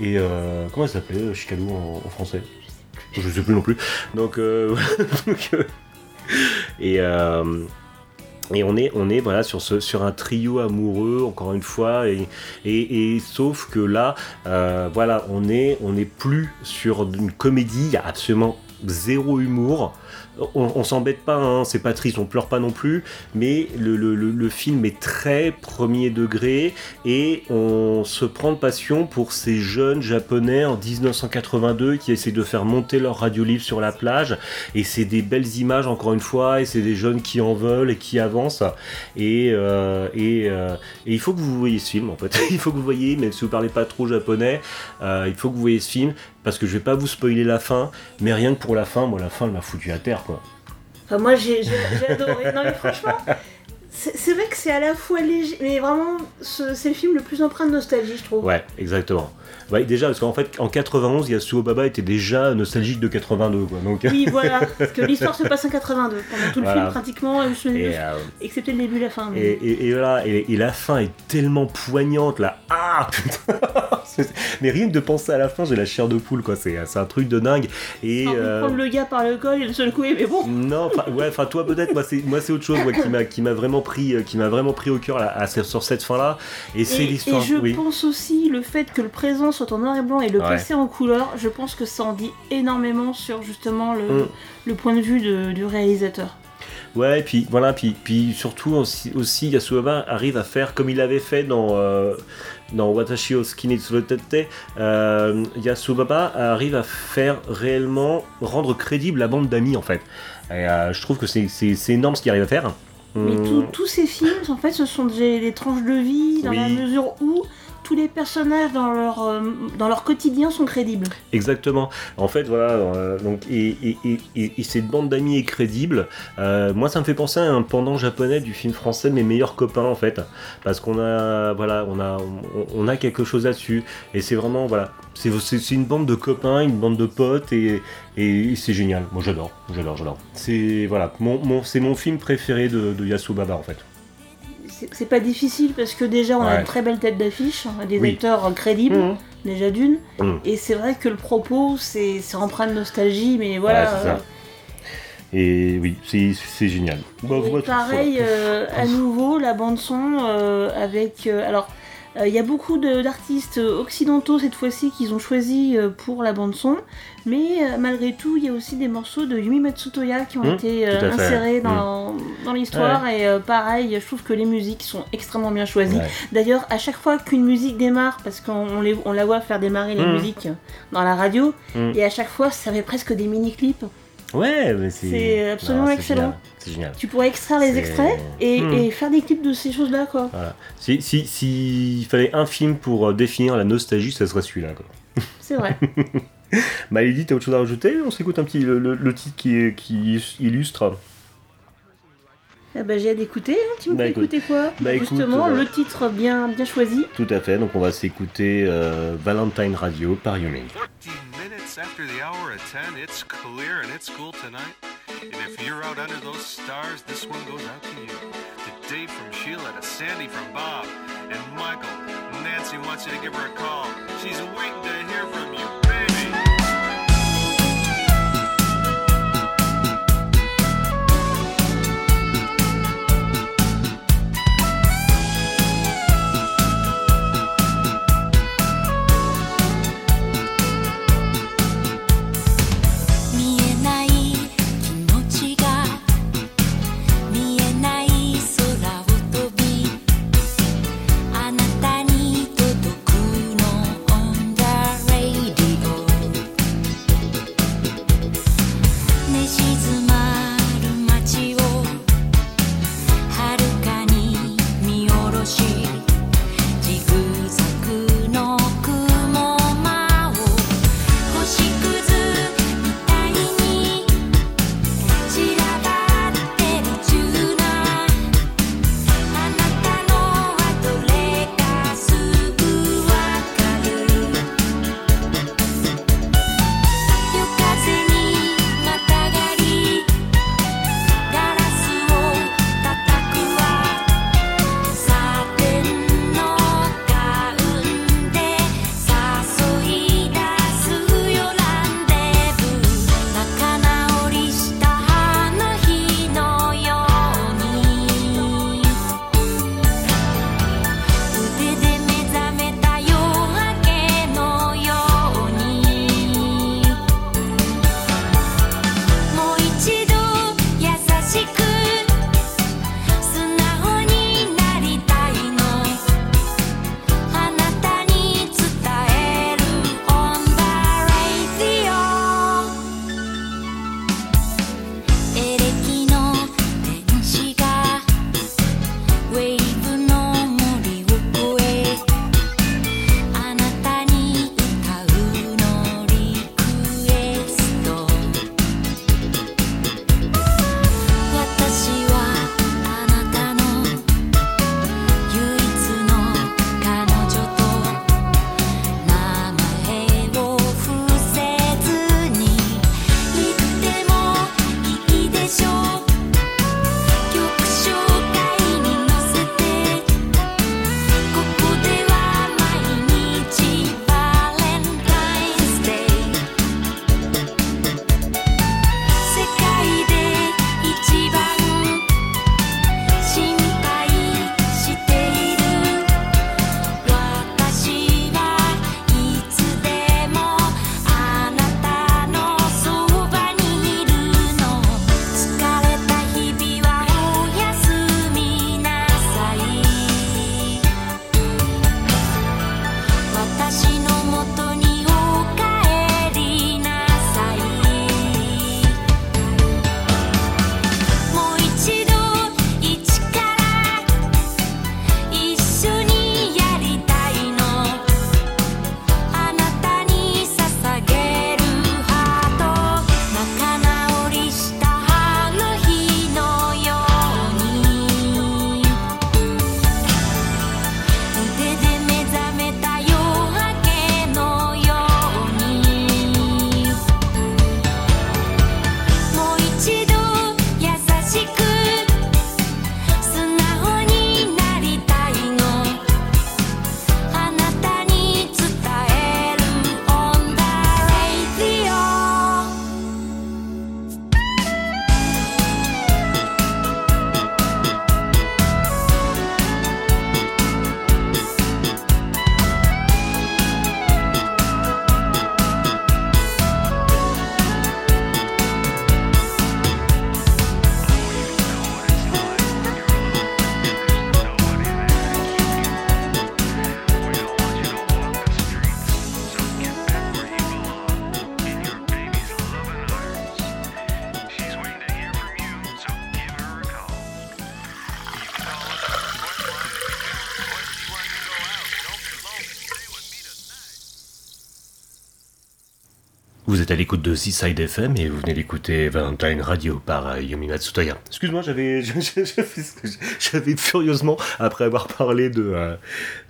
et euh, comment elle s'appelait euh, en, français? Je sais plus non plus. Donc. euh, euh, et. euh, on est, on est voilà, sur, ce, sur un trio amoureux, encore une fois, et, et, sauf que là, euh, voilà, on est, on est plus sur une comédie, il y a absolument zéro humour. On, s'embête pas, hein, c'est pas triste, on pleure pas non plus, mais le, film est très premier degré et on se prend de passion pour ces jeunes japonais en 1982 qui essaient de faire monter leur radio livre sur la plage. Et c'est des belles images encore une fois et c'est des jeunes qui en veulent et qui avancent. Et, euh, euh, il faut que vous voyez ce film en fait. Il faut que vous voyez même si vous parlez pas trop japonais euh, il faut que vous voyez ce film parce que je vais pas vous spoiler la fin mais rien que pour la fin moi la fin elle m'a foutu à terre quoi Enfin, moi, j'ai adoré. Non, mais franchement, c'est vrai que c'est à la fois léger, mais vraiment, ce- c'est le film le plus empreint de nostalgie, je trouve. ouais exactement ouais, déjà parce qu'en fait en 91 Yasuo Baba était déjà nostalgique de 82 quoi donc Oui, voilà, parce que l'histoire se passe en 82, pendant tout le Voilà. film pratiquement, je- et, euh, excepté le début et la fin. mais- Et, et- et voilà, et, la fin est tellement poignante là. Ah putain Mais rien que de penser à la fin, j'ai la chair de poule quoi. C'est un truc de dingue. Et de euh, prendre le gars par le col et le couper, mais bon. non, enfin, ouais, enfin toi peut-être. Moi c'est autre chose moi, qui m'a vraiment pris euh, qui vraiment pris au cœur là, à- sur cette fin là. Et c'est l'histoire. et je Oui. pense aussi le fait que le présent soit en noir et blanc et le Ouais. en couleur, je pense que ça en dit énormément sur justement le, Mm. le point de vue de- du réalisateur. Ouais, et puis voilà, puis, puis surtout aussi, aussi Yasuoba arrive à faire comme il avait fait dans, euh, dans Watashi o Skinny Tsurutete, euh, Yasuoba arrive à faire réellement rendre crédible la bande d'amis en fait. Et euh, je trouve que c'est- énorme ce qu'il arrive à faire. Mais Hum, tous- tous ces films, en fait, ce sont des, des tranches de vie dans Oui. la mesure où tous les personnages dans leur, euh, dans leur quotidien sont crédibles. Exactement. En fait, voilà. euh, donc, et, et, et, et- et cette bande d'amis est crédible. Euh, moi, ça me fait penser à un pendant japonais du film français Mes meilleurs copains, en fait, parce qu'on a, voilà, on a, on, a quelque chose là-dessus. Et c'est vraiment, voilà, c'est une bande de copains, une bande de potes, et, et c'est génial. Moi, j'adore, j'adore, j'adore. C'est voilà, mon, mon, c'est mon film préféré de, de Yasubaba, en fait. C'est pas difficile parce que déjà on a une très belle tête d'affiche, on a des Oui. acteurs euh, crédibles, Mhm. déjà d'une. Mhm. Et c'est vrai que le propos, c'est c'est empreint de nostalgie, mais voilà. Ouais, c'est ça. Et oui, c'est c'est génial. Bah, Et pareil, euh, à nouveau, la bande son euh, avec. euh, alors, il y a beaucoup d'artistes occidentaux cette fois-ci qu'ils ont choisi euh, pour la bande son, mais euh, malgré tout, il y a aussi des morceaux de Yumi Matsutoya qui ont Mmh, été euh, insérés dans, dans l'histoire. Et euh, pareil, je trouve que les musiques sont extrêmement bien choisies. Ouais. D'ailleurs, à chaque fois qu'une musique démarre, parce qu'on on la voit faire démarrer les Mhm. musiques dans la radio, Mhm. et à chaque fois, ça fait presque des mini-clips. Ouais, mais c'est. C'est absolument Non, excellent. C'est génial. Tu pourrais extraire les extraits et, Hmm. et faire des clips de ces choses-là, quoi. Voilà. Si, si, si il fallait un film pour euh, définir la nostalgie, ça serait celui-là. quoi. C'est vrai. Bah, Lydie, t'as autre chose à rajouter? On s'écoute un petit le, le- le titre qui, qui illustre. Eh ben, j'ai hâte d'écouter. Hein. Tu me bah, fais écoute. écouter quoi bah, Justement, écoute, euh... le titre bien, bien choisi. Tout à fait. Donc, on va s'écouter euh, Valentine Radio par Yumi. 14 minutes after the hour of 10, it's clear and it's cool tonight. And if you're out under those stars, this one goes out to you. To Dave from Sheila, to Sandy from Bob, and Michael. Nancy wants you to give her a call. She's waiting to hear from you. êtes à l'écoute de Seaside FM et vous venez d'écouter Valentine Radio par euh, Yomi Matsutoya. Excuse-moi, j'avais, furieusement, après avoir parlé de, euh,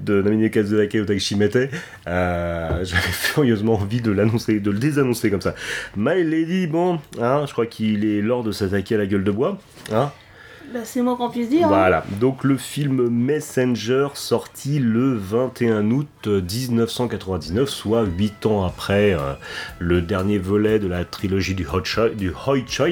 de Namine euh, j'avais furieusement envie de l'annoncer, de le désannoncer comme ça. My Lady, bon, hein, je crois qu'il est l'heure de s'attaquer à la gueule de bois. Hein. Bah, c'est moi qu'on puisse dire. hein. Voilà, donc le film Messenger sorti le 21 août 1999, soit 8 ans après euh, le dernier volet de la trilogie du, Hot Choi, du Hoi Choi.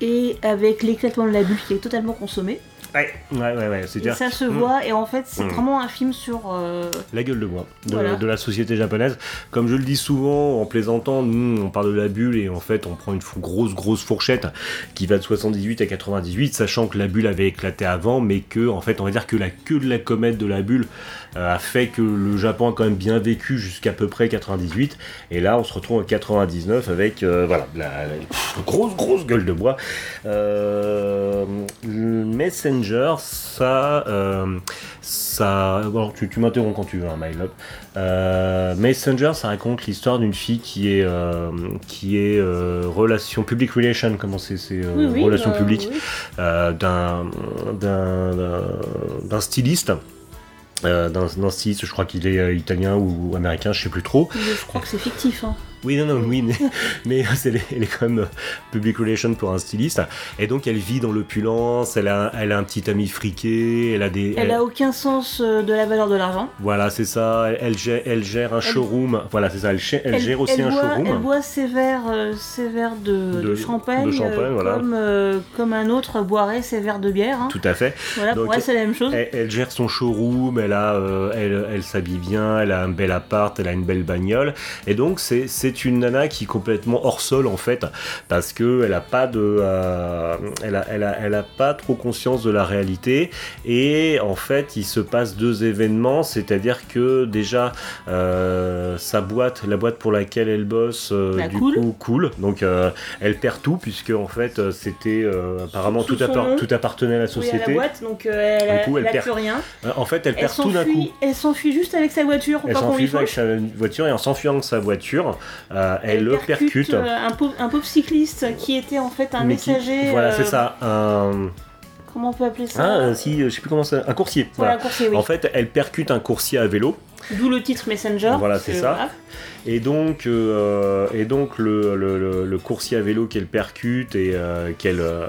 Et avec l'éclatement de la bulle qui est totalement consommé. Ouais, ouais, ouais, ouais, Et c'est-à-dire ça se voit, et en fait, c'est Mm. vraiment un film sur. euh, la gueule de bois de, Voilà. de la société japonaise. Comme je le dis souvent en plaisantant, nous on parle de la bulle et en fait on prend une grosse grosse fourchette qui va de 78 à 98, sachant que la bulle avait éclaté avant, mais que en fait on va dire que la queue de la comète de la bulle a fait que le Japon a quand même bien vécu jusqu'à peu près 98, et là on se retrouve en 99 avec euh, voilà la, grosse grosse gueule de bois. Euh, Messenger, ça, euh, ça, bon, tu, tu m'interromps quand tu veux, hein, My Love. Euh, Messenger, ça raconte l'histoire d'une fille qui est, euh, qui est euh, relation public relation, comment c'est, c'est euh, Oui, oui, relations euh, publiques, oui. euh, d'un, d'un, d'un- d'un styliste. Euh, d'un styliste, je crois qu'il est euh, italien ou américain, je sais plus trop. Je crois que c'est fictif. Hein. Oui, non, non, oui, mais, mais c'est, elle est quand même euh, public relation pour un styliste. Et donc, elle vit dans l'opulence, elle a, elle a un petit ami friqué, elle a des. Elle a aucun sens euh, de la valeur de l'argent. Voilà, c'est ça. Elle, elle gère, elle gère un showroom. Voilà, c'est ça. Elle, gère- elle aussi un boit, showroom. Elle boit ses verres, euh, ses verres de, De- de champagne, de champagne, euh, voilà. comme, euh, comme un autre boirait ses verres de bière. hein. Tout à fait. Voilà, Donc, pour elle, c'est la même chose. Elle, elle gère son showroom, elle, a, elle, elle s'habille bien, elle a un bel appart, elle a une belle bagnole. Et donc, c'est, c'est une nana qui est complètement hors sol, en fait, parce que elle a pas de. euh, elle, a, elle, a, elle a pas trop conscience de la réalité. Et en fait, il se passe deux événements, c'est-à-dire que déjà, euh, sa boîte, la boîte pour laquelle elle bosse, euh, du cool. coup, cool. Donc, elle perd tout, puisque en fait, c'était. apparemment, tout, son appar- nom. tout appartenait à la Oui, à société. la boîte, donc elle, coup, elle elle perd. plus rien. En fait, elle Elle perd tout d'un coup. elle s'enfuit juste avec sa voiture, Elle s'enfuit avec sa voiture et en s'enfuyant de sa voiture, euh, elle, le percute. euh, un, pauvre, un pauvre cycliste qui était en fait un mais qui- messager. voilà, euh, c'est ça. Un, Comment on peut appeler ça? Ah, euh, si, je sais plus comment ça. Un coursier. Voilà, Voilà. coursier, oui. En fait, elle percute un coursier à vélo. D'où le titre Messenger. Voilà, c'est que, ça. voilà. Et donc, euh, et donc le, le, coursier à vélo qu'elle percute et euh, qu'elle euh,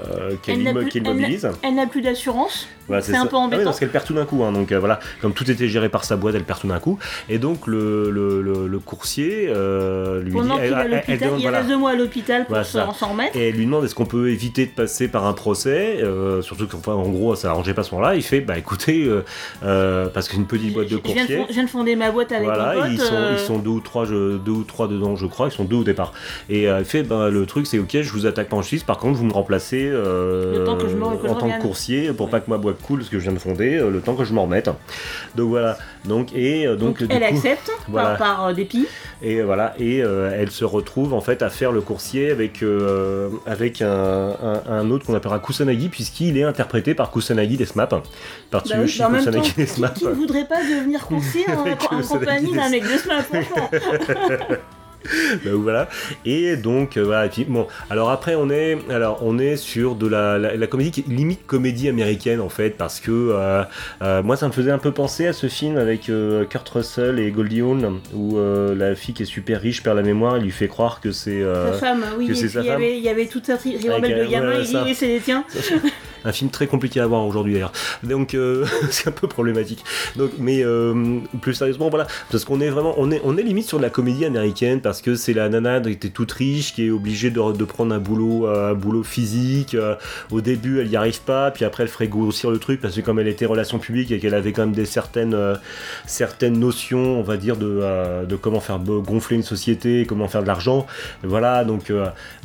mobilise. Elle n'a plus d'assurance. Voilà, c'est un peu Ah oui, embêtant. parce qu'elle perd tout d'un coup. hein, donc euh, voilà, comme tout était géré par sa boîte, elle perd tout d'un coup. Et donc le, le, coursier euh, lui Pendant dit, à elle- elle- elle demande, il voilà, reste deux mois à l'hôpital pour Voilà, s'en remettre. Et elle lui demande est-ce qu'on peut éviter de passer par un procès, euh, surtout qu'enfin en gros ça arrangeait pas ce moment-là. Il fait bah écoutez, euh, euh, parce qu'une petite boîte de coursier. je viens de fonder ma boîte avec Voilà, mon pote. ils sont, euh, ils sont deux ou trois, je- deux ou trois dedans, je crois. Ils sont deux au départ. Et euh, fait, bah, le truc, c'est ok, je vous attaque pas en justice. Par contre, vous me remplacez euh, Le temps que je je en tant que coursier pour pas que ma boîte coule, ce que je viens de fonder, euh, le temps que je m'en remette. Donc voilà. Donc et donc, donc, elle coup, accepte voilà. par, par dépit. et voilà, et elle se retrouve en fait à faire le coursier avec, avec un, un- un autre qu'on appellera Kusanagi, puisqu'il est interprété par Kusanagi Desmap, par Bah oui, Tsuyoshi en Kusanagi qui, Desmap. qui ne voudrait pas devenir coursier en, En compagnie d'un mec de cela, franchement Bah, voilà. Et donc euh, voilà. Et puis, bon, alors après on est, alors on est sur de la, la, la comédie qui est limite comédie américaine en fait, parce que euh, euh, moi ça me faisait un peu penser à ce film avec Kurt Russell et Goldie Hawn où la fille qui est super riche perd la mémoire, il lui fait croire que c'est Sa femme, oui, que c'est sa il y femme. avait, il y avait toute sa ribambelle de gamins, il dit oui, c'est les tiens. Un film très compliqué à voir aujourd'hui d'ailleurs. Donc euh, c'est un peu problématique. Donc mais euh, plus sérieusement voilà parce qu'on est vraiment on est on est limite sur de la comédie américaine parce que c'est la nana qui était toute riche qui est obligée de, prendre un boulot euh, un boulot physique. Au début elle y arrive pas puis après elle ferait grossir le truc parce que comme elle était relation publique et qu'elle avait quand même des certaines certaines notions on va dire de de comment faire gonfler une société comment faire de l'argent voilà donc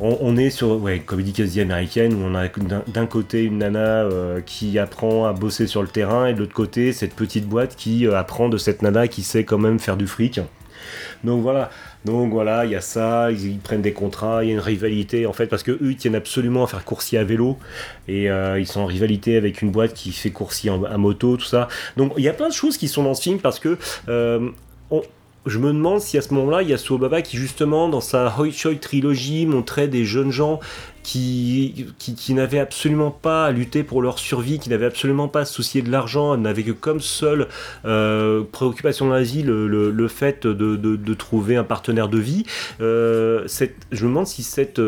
on, est sur ouais, comédie quasi américaine où on a d'un côté une euh, qui apprend à bosser sur le terrain et de l'autre côté cette petite boîte qui euh, apprend de cette nana qui sait quand même faire du fric. Donc voilà, donc voilà, il y a ça, ils, prennent des contrats, il y a une rivalité en fait parce que eux ils tiennent absolument à faire coursier à vélo et euh, ils sont en rivalité avec une boîte qui fait coursier en- à moto, tout ça. Donc il y a plein de choses qui sont dans ce film parce que je me demande si à ce moment-là, il y a Suobaba qui justement dans sa Hoi Choi trilogie montrait des jeunes gens qui, n'avaient absolument pas à lutter pour leur survie, qui n'avaient absolument pas à de l'argent, n'avaient que comme seule euh, préoccupation dans la vie le, fait de, trouver un partenaire de vie. Euh, je me demande si cette...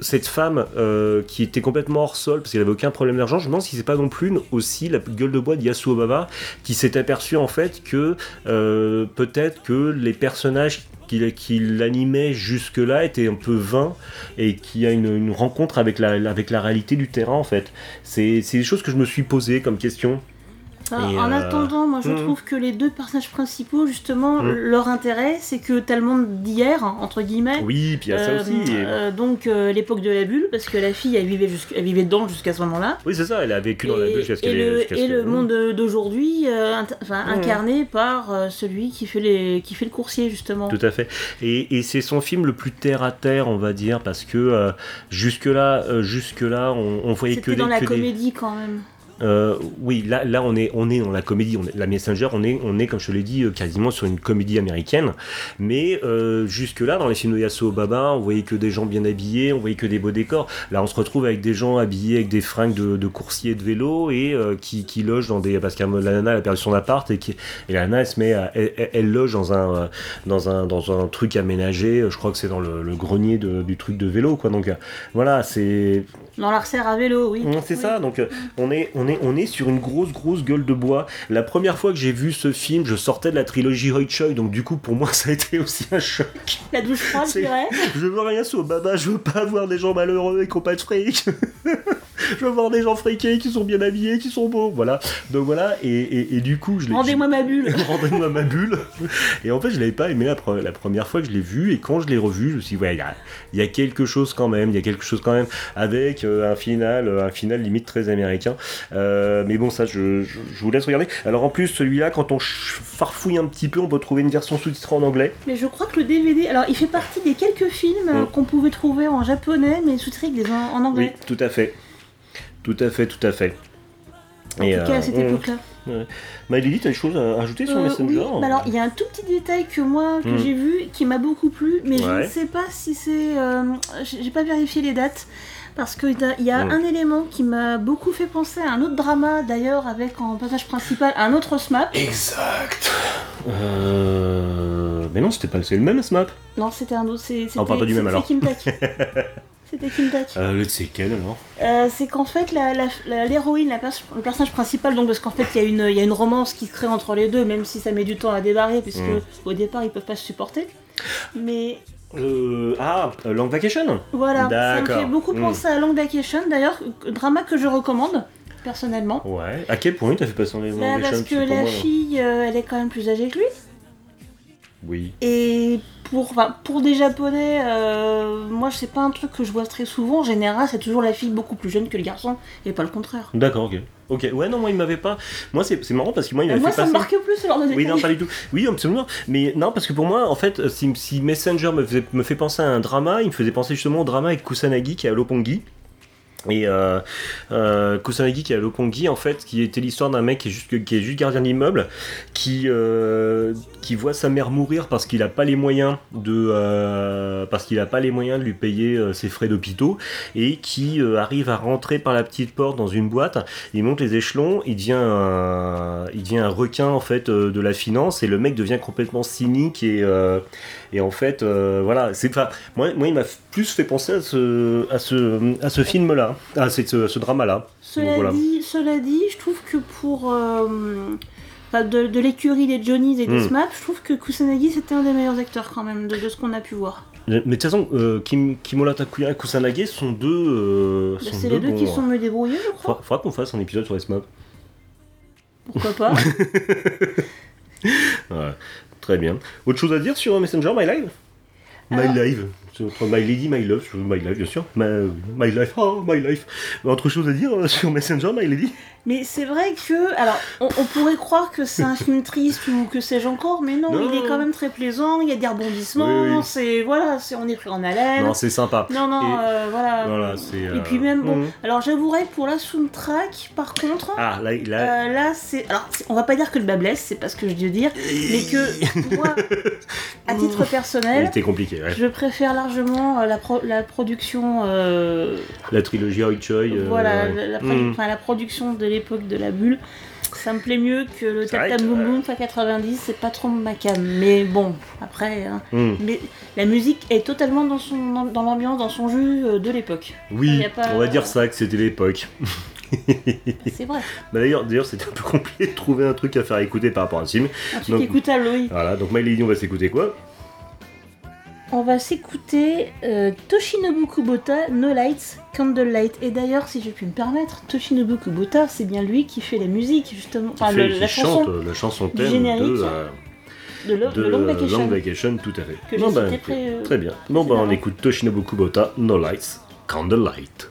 cette femme euh, qui était complètement hors sol parce qu'elle avait aucun problème d'argent, je me demande si c'est pas non plus aussi la gueule de bois de Yasuo Baba qui s'est aperçu en fait que euh, peut-être que les personnages qui, qui l'animaient jusque-là étaient un peu vains et qu'il y a une, rencontre avec la, avec la réalité du terrain en fait. C'est des choses que je me suis posées comme question. Et, en euh, attendant, moi je hmm. trouve que les deux personnages principaux, justement, Hmm. leur intérêt, c'est que t'as le monde d'hier, entre guillemets. Oui, puis il y a ça Euh, aussi. et- euh, donc euh, l'époque de la bulle, parce que la fille elle vivait, jusqu'- elle vivait dedans jusqu'à ce moment-là. Oui, c'est ça, elle a vécu dans la Et- bulle jusqu'à ce et qu'elle le, et le monde d'aujourd'hui, euh, enfin, incarné par euh, celui qui fait, les, qui fait le coursier, justement. Tout à fait. Et, et c'est son film le plus terre à terre, on va dire, parce que euh, jusque-là, euh, jusque-là, on, on voyait que C'était des. dans la des- comédie quand même. Euh, oui, là, là, on est, on est dans la comédie, on est, la Messenger, on est, on est, comme je l'ai dit, euh, quasiment sur une comédie américaine. Mais euh, jusque-là, dans les films de Yasuo Baba, on voyait que des gens bien habillés, on voyait que des beaux décors. Là, on se retrouve avec des gens habillés avec des fringues de, de coursiers de vélo et euh, qui, qui logent dans des, parce que la nana elle a perdu son appart et, qui, et la nana elle se met, à- elle, elle- elle loge dans un, euh, dans un, dans un truc aménagé. Je crois que c'est dans le, le grenier de- du truc de vélo, quoi. Donc euh, voilà, c'est, Dans l'Arcère à vélo, oui. Mm, C'est Oui. ça, donc euh, on est, on, est, on est sur une grosse, grosse gueule de bois. La première fois que j'ai vu ce film, je sortais de la trilogie Hoi Choi, donc du coup pour moi ça a été aussi un choc. La douche froide, je C'est- dirais. Je veux rien sur Baba, je veux pas voir des gens malheureux et qui ont pas de fric. je veux voir des gens friqués qui sont bien habillés, qui sont beaux, voilà. Donc voilà, et, et, et du coup je l'ai... Rendez-moi ma bulle. Rendez-moi ma bulle. Et en fait, je l'avais pas aimé la, pre- la première fois que je l'ai vu. Et quand je l'ai revu, je me suis dit, ouais, il y a, il y a quelque chose quand même. Il y a quelque chose quand même avec euh, un final, euh, un final limite très américain. Euh, mais bon, ça, je, je- je vous laisse regarder. Alors en plus, celui-là, quand on farfouille un petit peu, on peut trouver une version sous-titrée en anglais. Mais je crois que le DVD, alors il fait partie des quelques films euh, Mm. qu'on pouvait trouver en japonais, mais sous-titrés en, en Oui, anglais. tout à fait. Tout à fait, tout à fait. En Et, tout cas, euh, à cette mm. époque-là. Maëlie, t'as des choses à ajouter sur Euh, Messenger oui, bah alors il y a un tout petit détail que moi que Mm. j'ai vu qui m'a beaucoup plu, mais je Ouais. ne sais pas si c'est. euh, j'ai pas vérifié les dates. Parce qu'il y a Mm. un élément qui m'a beaucoup fait penser à un autre drama, d'ailleurs, avec en passage principal un autre SMAP. Exact. Euh... Mais non, c'était pas c'est le même SMAP. Non, c'était un autre. c'est- on parle pas du même, alors. C'était Kim. C'était Kim Tak. Euh, le c'est quel alors Euh, c'est qu'en fait, la- la- la- l'héroïne, la, le personnage principal, donc parce qu'en fait, il y, a une- il y a une romance qui se crée entre les deux, même si ça met du temps à démarrer, puisque Mm. au départ, ils peuvent pas se supporter. Mais Euh, ah, euh, Long Vacation voilà, ça me fait beaucoup Mm. penser à Long Vacation, d'ailleurs, drama que je recommande, personnellement. Ouais. À quel point t'as fait passer Long Bah, Vacation parce que la moi, fille, euh, elle est quand même plus âgée que lui. Oui. Et pour, pour des japonais, euh, moi, c'est pas un truc que je vois très souvent. En général, c'est toujours la fille beaucoup plus jeune que le garçon, et pas le contraire. D'accord, ok. Ok, ouais, non, moi il m'avait pas. Moi c'est marrant parce que moi il Euh, m'avait moi, fait ça me marque plus genre de Oui, non, pas du tout. Oui, absolument. Mais non, parce que pour moi, en fait, si, si Messenger me, faisait- me fait penser à un drama, il me faisait penser justement au drama avec Kusanagi qui est à Lopongi. Et euh, euh, Kusanagi qui est à Lopongi, en fait, qui était l'histoire d'un mec qui est juste, gardien d'immeuble, qui, euh, qui voit sa mère mourir parce qu'il n'a pas les moyens de, euh, parce qu'il a pas les moyens de lui payer euh, ses frais d'hôpitaux, et qui euh, arrive à rentrer par la petite porte dans une boîte. Il monte les échelons, il devient un, il devient un requin en fait euh, de la finance, et le mec devient complètement cynique et et en fait, voilà, c'est enfin, moi, moi, il m'a plus fait penser à ce, à ce, à ce film-là, à ce, ce, ce drama-là. Cela, Donc, voilà. dit, cela dit, je trouve que pour euh, enfin, de, de l'écurie des Johnnies et des Mm. Smap, je trouve que Kusanagi c'était un des meilleurs acteurs quand même de, de ce qu'on a pu voir. Mais de toute façon, euh, Kim, Kimola Takuya et Kusanagi sont deux. euh, Bah, sont c'est les deux qui hein. sont me débrouillés, je crois. Faudra, faudra qu'on fasse un épisode sur les SMAP. Pourquoi pas Ouais, très bien. Autre chose à dire sur Messenger My Live? My Alors- Live. C'est entre My Lady, My Love, sur My Life, bien sûr. My, my Life, oh, My Life. Autre chose à dire euh, sur Messenger, My Lady? Mais c'est vrai que, alors, on, on pourrait croire que c'est un film triste ou que sais-je encore, mais non, Non. il est quand même très plaisant. Il y a des rebondissements. Oui, oui. C'est voilà, c'est on est pris en haleine. Non, c'est sympa. non, non, Et- euh, voilà. Et euh, puis même bon. mhm. Alors j'avouerais pour la soundtrack, par contre. Ah, là, là, Euh, là, c'est. Alors, on va pas dire que le bas blesse, c'est pas ce que je veux dire, mais que moi, à titre personnel, était compliqué, ouais. je préfère largement euh, la, pro- la production. euh, La trilogie Hoi Choi. euh, voilà, la, la enfin, la production de l'époque de la bulle. Ça me plaît mieux que le tap tap boum boum 90, c'est pas trop ma cam. Mais bon, après, hein. hmm. mais la musique est totalement dans son dans l'ambiance, dans son jus euh, de l'époque. Oui, on va dire ça que c'était l'époque. c'est vrai. Bah d'ailleurs, d'ailleurs, c'était un peu compliqué de trouver un truc à faire écouter par rapport à un film. Un truc donc, écoutable, oui. Voilà, donc Miley, on va s'écouter quoi? on va s'écouter euh, Toshinobu Kubota, No Lights, Candlelight. Et d'ailleurs, si je puis me permettre, Toshinobu Kubota, c'est bien lui qui fait la musique, justement. Enfin, la, chanson la chanson thème de, euh, de long, vacation. tout à fait. Ben, euh, très, bien. Bon, ben, on écoute Toshinobu Kubota, No Lights, Candlelight.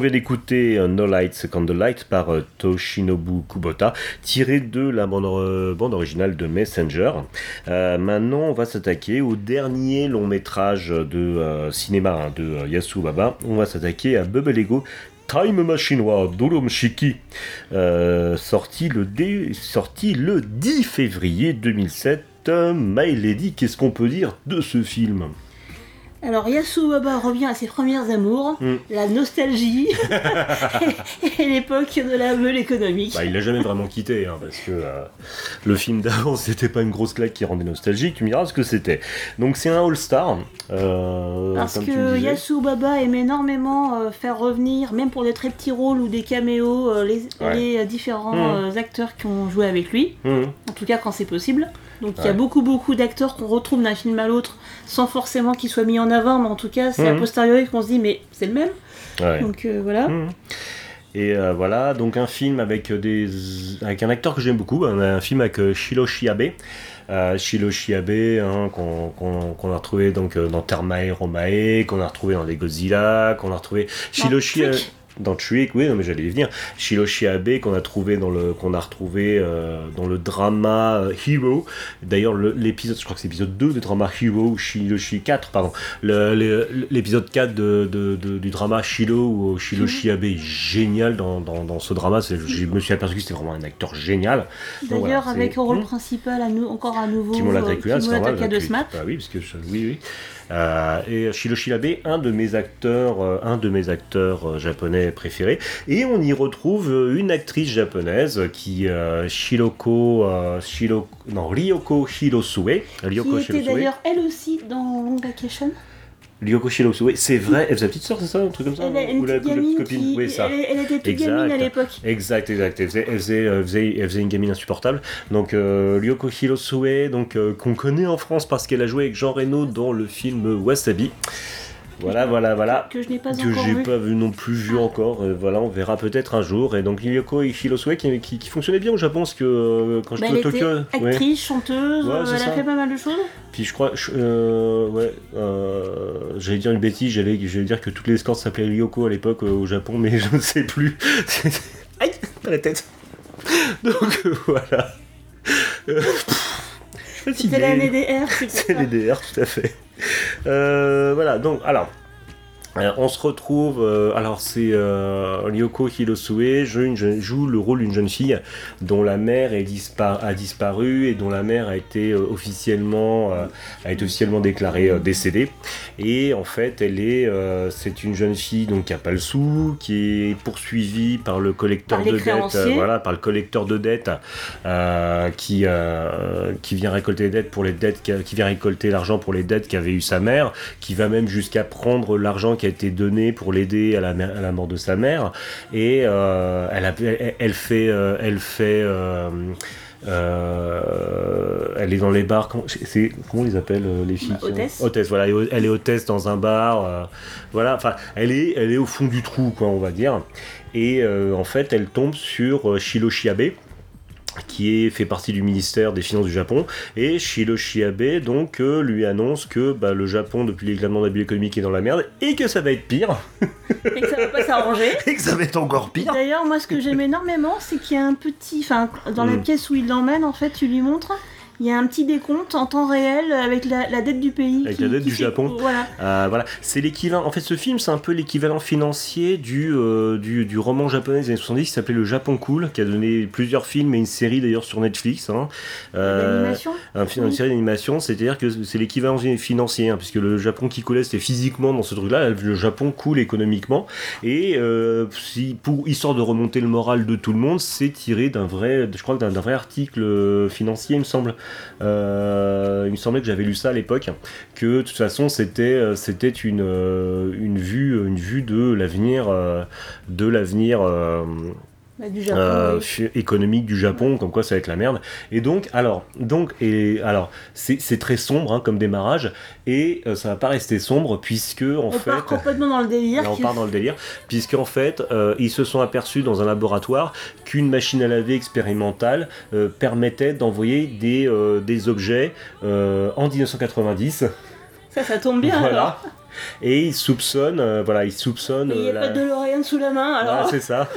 Vient d'écouter euh, No Lights Candlelight par euh, Toshinobu Kubota, tiré de la bande, euh, originale de Messenger. Maintenant, on va s'attaquer au dernier long métrage de cinéma hein, de Yasu Baba. On va s'attaquer à Bubble Lego Time Machine wa Doromshiki, euh, sorti, le dé- sorti le 10 février 2007. Euh, My Lady, qu'est-ce qu'on peut dire de ce film? Alors Yasu Baba revient à ses premières amours, Mm. la nostalgie et, et l'époque de la meule économique. Bah, il l'a jamais vraiment quitté, hein, parce que euh, le film d'avant, c'était pas une grosse claque qui rendait nostalgique. Tu me diras ce que c'était. Donc, c'est un All-Star. euh, Parce que. Yasu Baba aime énormément euh, faire revenir, même pour des très petits rôles ou des caméos, les, Ouais. les, différents euh, acteurs qui ont joué avec lui, Mhm. en tout cas quand c'est possible. Donc il y a beaucoup beaucoup d'acteurs qu'on retrouve d'un film à l'autre sans forcément qu'ils soient mis en avant, mais en tout cas c'est a Mhm. posteriori qu'on se dit mais c'est le même. Ouais. Donc euh, voilà. Mhm. Et euh, voilà, donc un film avec, des, avec un acteur que j'aime beaucoup, un, un film avec euh, Shiroshi Abe. Euh, Shiroshi Abe, hein, qu'on a retrouvé donc, euh, dans Termae Romae, qu'on a retrouvé dans les Godzilla, qu'on a retrouvé Trick. Euh, dans Trick, oui, non, mais j'allais y venir. Shiroshi Abe qu'on a trouvé dans le qu'on a retrouvé euh, dans le drama euh, Hero. D'ailleurs, le- l'épisode, je crois que c'est l'épisode 2 du drama Hero ou Shiroshi 4, pardon. Le- le- L'épisode 4 de, de- de- du drama Shiro où Shiroshi Abe est génial dans, dans, dans ce drama. Je me suis aperçu que c'était vraiment un acteur génial. D'ailleurs voilà, avec au rôle Hmm. principal à nou- encore à nouveau Timon euh, Latakua, c'est normal. Bah oui, parce que je- oui, oui. Euh, et Shiroshi Abe, un de mes acteurs, euh, un de mes acteurs euh, japonais préférés. Et on y retrouve euh, une actrice japonaise qui, euh, Shiroko, euh, Shiro- non, Ryoko Hirosue. Ryoko Qui était d'ailleurs elle aussi dans Long Vacation. Ryoko Hirosue, c'est vrai. Elle faisait la petite sœur, c'est ça, un truc comme ça Elle Ou la- petite gamine copine qui. Oui, ça. Elle, elle était toute Exact. gamine à l'époque. Exact, exact. Elle faisait, elle faisait, faisait- elle faisait une gamine insupportable. Donc, euh, Ryoko Hirosue, donc, euh, qu'on connaît en France parce qu'elle a joué avec Jean Reno dans le film Wasabi. Voilà, voilà, voilà. Que je n'ai pas Que encore j'ai vu. pas vu non plus vu encore. Euh, voilà, on verra peut-être un jour. Et donc, Ryoko Hirosue qui, qui, qui fonctionnait bien au Japon parce que euh, quand Bah, j'étais au était Tokyo. ouais. actrice, chanteuse, Ouais, elle ça. a fait pas mal de choses. Puis je crois, je- euh, ouais, euh, j'allais dire une bêtise, j'allais, j'allais dire que toutes les escortes s'appelaient Ryoko à l'époque au Japon, mais je ne sais plus. Aïe, pas la tête. Donc voilà. C'était l'année des R, c'est C'est DR, tout à fait. Euh, voilà, donc, alors. Euh, on se retrouve, euh, alors c'est euh, Ryoko Hirosue joue, joue le rôle d'une jeune fille dont la mère est dispar- a disparu et dont la mère a été euh, officiellement, euh, a été officiellement déclarée euh, décédée. Et en fait, elle est, euh, c'est une jeune fille donc qui a pas le sou, qui est poursuivie par le collecteur Par de dettes, euh, voilà, par le collecteur de dettes euh, qui euh, qui vient récolter les dettes pour les dettes qu'a- qui vient récolter l'argent pour les dettes qu'avait eu sa mère, qui va même jusqu'à prendre l'argent qui a été donné pour l'aider à la, mer- à la mort de sa mère et euh, elle, a- elle, elle fait euh, elle fait euh, elle est dans les bars. Comment, c'est, comment on les appelle euh, les filles hôtesse. Hôtesse, voilà. Elle est- hôtesse dans un bar. euh, voilà. Enfin, elle est, elle est au fond du trou, quoi, on va dire. Et en fait, elle tombe sur euh, Shiroshi Abe qui est, fait partie du ministère des Finances du Japon, et Shiroshi Abe donc euh, lui annonce que bah, le Japon depuis l'éclatement de la bulle économique est dans la merde, et que ça va être pire, Et que ça va pas s'arranger. et que ça va être encore pire. D'ailleurs, moi, ce que j'aime énormément, c'est qu'il y a un petit. Enfin, dans la Mm. pièce où il l'emmène, en fait, tu lui montres. Il y a un petit décompte en temps réel avec la, la dette du pays. Avec qui- la dette du Japon. Voilà. Euh, voilà, c'est l'équivalent. En fait, ce film, c'est un peu l'équivalent financier du, euh, du, du roman japonais des années 70 qui s'appelait Le Japon Cool, qui a donné plusieurs films et une série d'ailleurs sur Netflix. hein. Euh, un film, Oui. une série d'animation, c'est-à-dire que c'est l'équivalent financier, hein, puisque le Japon qui coulait, c'était physiquement dans ce truc-là, le Japon coule économiquement, et si, pour histoire de remonter le moral de tout le monde, c'est tiré d'un vrai, je crois d'un vrai article financier, il me semble. Euh, il me semblait que j'avais lu ça à l'époque, que de toute façon c'était euh, euh, une vue une vue de l'avenir de l'avenir. Bah, du Japon. euh, oui. économique du Japon, comme quoi ça va être la merde. Et donc, alors, donc, et alors, c'est très sombre hein, comme démarrage, et euh, ça va pas rester sombre puisque en On fait, part complètement dans le délire. Là, on part dans le délire, puisqu'en fait, euh, ils se sont aperçus dans un laboratoire qu'une machine à laver expérimentale permettait d'envoyer des, des objets en 1990 Ça, ça tombe bien alors. voilà. Et il soupçonne, euh, voilà, il soupçonne. Et il n'y a la- pas de DeLorean sous la main alors. c'est ça.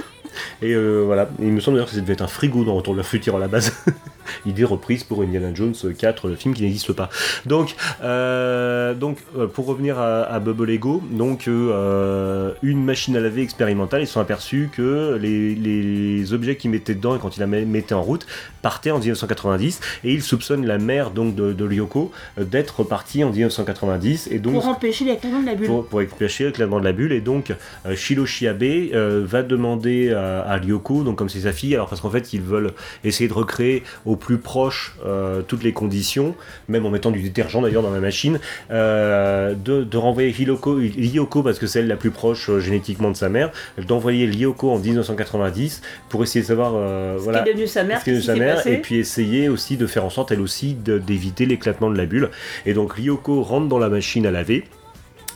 Et euh, voilà, il me semble d'ailleurs que ça devait être un frigo dans Retour de la future à la base. Idée reprise pour Indiana Jones 4, le film qui n'existe pas. Donc, euh, donc euh, pour revenir à, à Bubble Lego, donc euh, une machine à laver expérimentale, ils se sont aperçus que les, les objets qu'ils mettaient dedans et quand ils la met- mettaient en route partaient en 1990 et ils soupçonnent la mère donc de, euh, d'être partie en 1990 et donc Pour empêcher l'éclatement de la bulle. pour, pour empêcher l'éclatement de la bulle. Et donc, euh, Shiro Shiabe euh, va demander à, à Ryoko, donc comme c'est sa fille, alors parce qu'en fait, ils veulent essayer de recréer au plus proche euh, toutes les conditions, même en mettant du détergent d'ailleurs dans la machine, euh, de, de renvoyer Ryoko, parce que c'est elle la plus proche euh, génétiquement de sa mère, d'envoyer Ryoko en 1990 pour essayer de savoir. Ce voilà, qui est devenu sa mère, sa mère, et puis essayer aussi de faire en sorte elle aussi d'éviter l'éclatement de la bulle. Et donc Ryoko rentre dans la machine à laver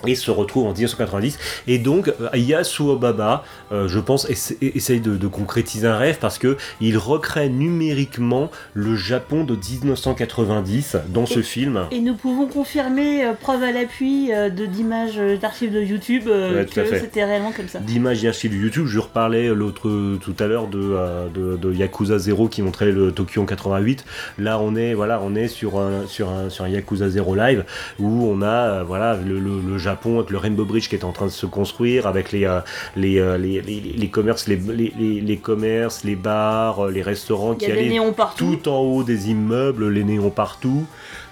et se retrouve en 1990 et donc euh, Yasuo Baba euh, je pense essa- essaye de, de concrétiser un rêve parce que il recrée numériquement le Japon de 1990 dans ce Et- film Et nous pouvons confirmer, euh, preuve à l'appui euh, de d'images d'archives de YouTube, euh, Ouais, que c'était réellement comme ça. d'images d'archives du YouTube. Je reparlais l'autre tout à l'heure de, euh, de, de Yakuza 0 qui montrait le Tokyo en 88. Là, on est voilà, on est sur un sur un sur un Yakuza 0 live où on a voilà le, le- le Japon avec le Rainbow Bridge qui est en train de se construire avec les euh, les, euh, les, les, les commerces les, les, commerces, les bars, euh, les restaurants qui allaient tout en haut des immeubles, les néons partout.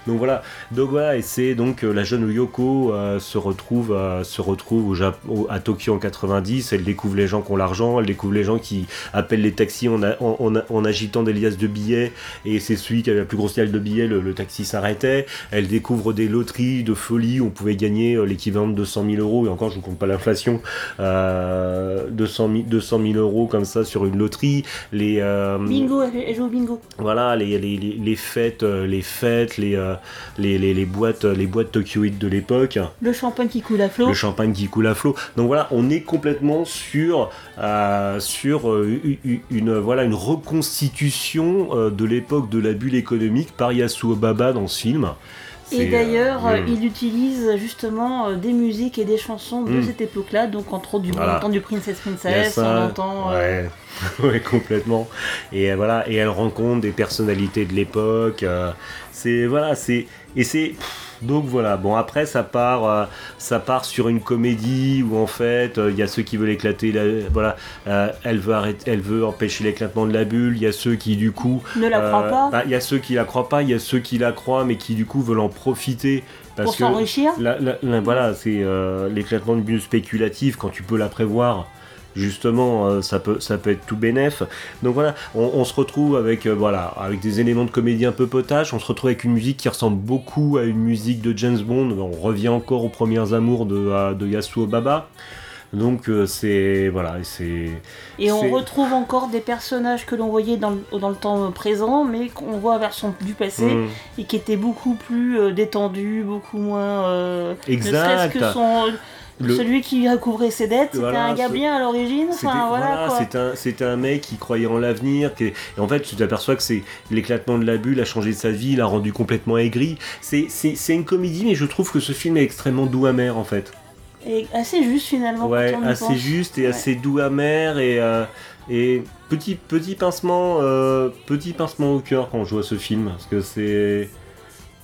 Donc voilà, donc voilà, et c'est donc euh, la jeune Yoko euh, se retrouve, euh, se retrouve au Jap- au- à Tokyo en 90. Elle découvre les gens qui ont l'argent, elle découvre les gens qui appellent les taxis en, a- en, en- en agitant des liasses de billets. Et c'est celui qui avait la plus grosse liasse de billets, le, le taxi s'arrêtait. Elle découvre des loteries de folie où on pouvait gagner euh, l'équivalent de 200 000 euros. Et encore, je ne compte pas l'inflation, euh, 200 000, 200 000 euros comme ça sur une loterie. Les Bingo, elle joue au bingo. voilà les, les, les, les fêtes les fêtes les, les, les, les boîtes les boîtes tokyoïdes de l'époque. Le champagne qui coule à flot. le champagne qui coule à flot. Donc voilà on est complètement sur euh, sur euh, une voilà une reconstitution euh, de l'époque de la bulle économique par Yasuo Baba dans ce film Et C'est, d'ailleurs, euh, euh, il utilise justement euh, des musiques et des chansons de Mm. cette époque-là, donc entre autres du Voilà. on entend du Princess Princess, on entend. euh, ouais. ouais, complètement. Et euh, voilà, et elle rencontre des personnalités de l'époque. euh, c'est voilà, c'est et c'est donc voilà. Bon après ça part, euh, ça part sur une comédie où en fait euh, il y a ceux qui veulent éclater, la, voilà, euh, elle veut arrêter, elle veut empêcher l'éclatement de la bulle. Il y a ceux qui du coup Ne la croient pas bah, Il y a ceux qui la croient pas, il y a ceux qui la croient mais qui du coup veulent en profiter parce pour que s'enrichir. voilà, c'est l'éclatement de bulle spéculative quand tu peux la prévoir. Justement, euh, ça peut, ça peut être tout bénef. Donc voilà, on, on se retrouve avec, euh, voilà, avec des éléments de comédie un peu potache. On se retrouve avec une musique qui ressemble beaucoup à une musique de James Bond. On revient encore aux premières amours de, de Yasuo Baba. Donc euh, c'est voilà, c'est Et on retrouve encore des personnages que l'on voyait dans le, dans le temps présent, mais qu'on voit version du passé, Hmm, et qui étaient beaucoup plus euh, détendus, beaucoup moins. euh, exact. serait-ce que son. Le- Celui qui a couvré ses dettes, c'était Voilà, un gars bien à l'origine. C'était Enfin, voilà, un, un mec qui croyait en l'avenir. qui Et en fait, tu t'aperçois que c'est l'éclatement de la bulle a changé sa vie, l'a rendu complètement aigri. C'est, une comédie, mais je trouve que ce film est extrêmement doux amer en fait. Et assez juste finalement. ouais, quand on y assez pense. juste et Ouais. assez doux amer et euh, et petit petit pincement, euh, petit pincement au cœur quand je vois ce film parce que c'est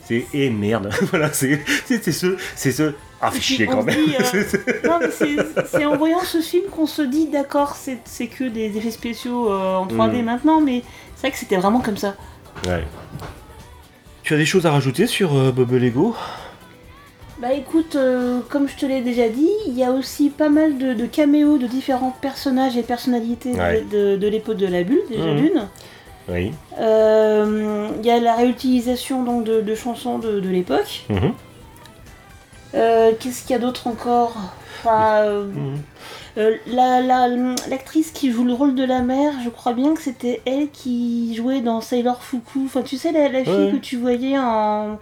c'est et merde, voilà, c'est ce c'est ce ah chier quand même. dit, euh, C'est- c'est- Non, mais c'est c'est en voyant ce film qu'on se dit, d'accord, c'est que des effets spéciaux euh, en 3D Mm. maintenant, mais c'est vrai que c'était vraiment comme ça. Ouais. Tu as des choses à rajouter sur euh, Bob Lego? Bah écoute, euh, comme je te l'ai déjà dit, il y a aussi pas mal de, de caméos de différents personnages et personnalités de- Ouais. de, de l'époque de la bulle, déjà Mhm. d'une. Oui. Euh, Il y a la réutilisation donc, de, de chansons de, de l'époque. Mhm. Euh, Qu'est-ce qu'il y a d'autre encore Enfin, euh, Mhm. euh, la- la- L'actrice qui joue le rôle de la mère, je crois bien que c'était elle qui jouait dans Sailor Fuku. Enfin, tu sais, la, la fille Ouais. que tu voyais en.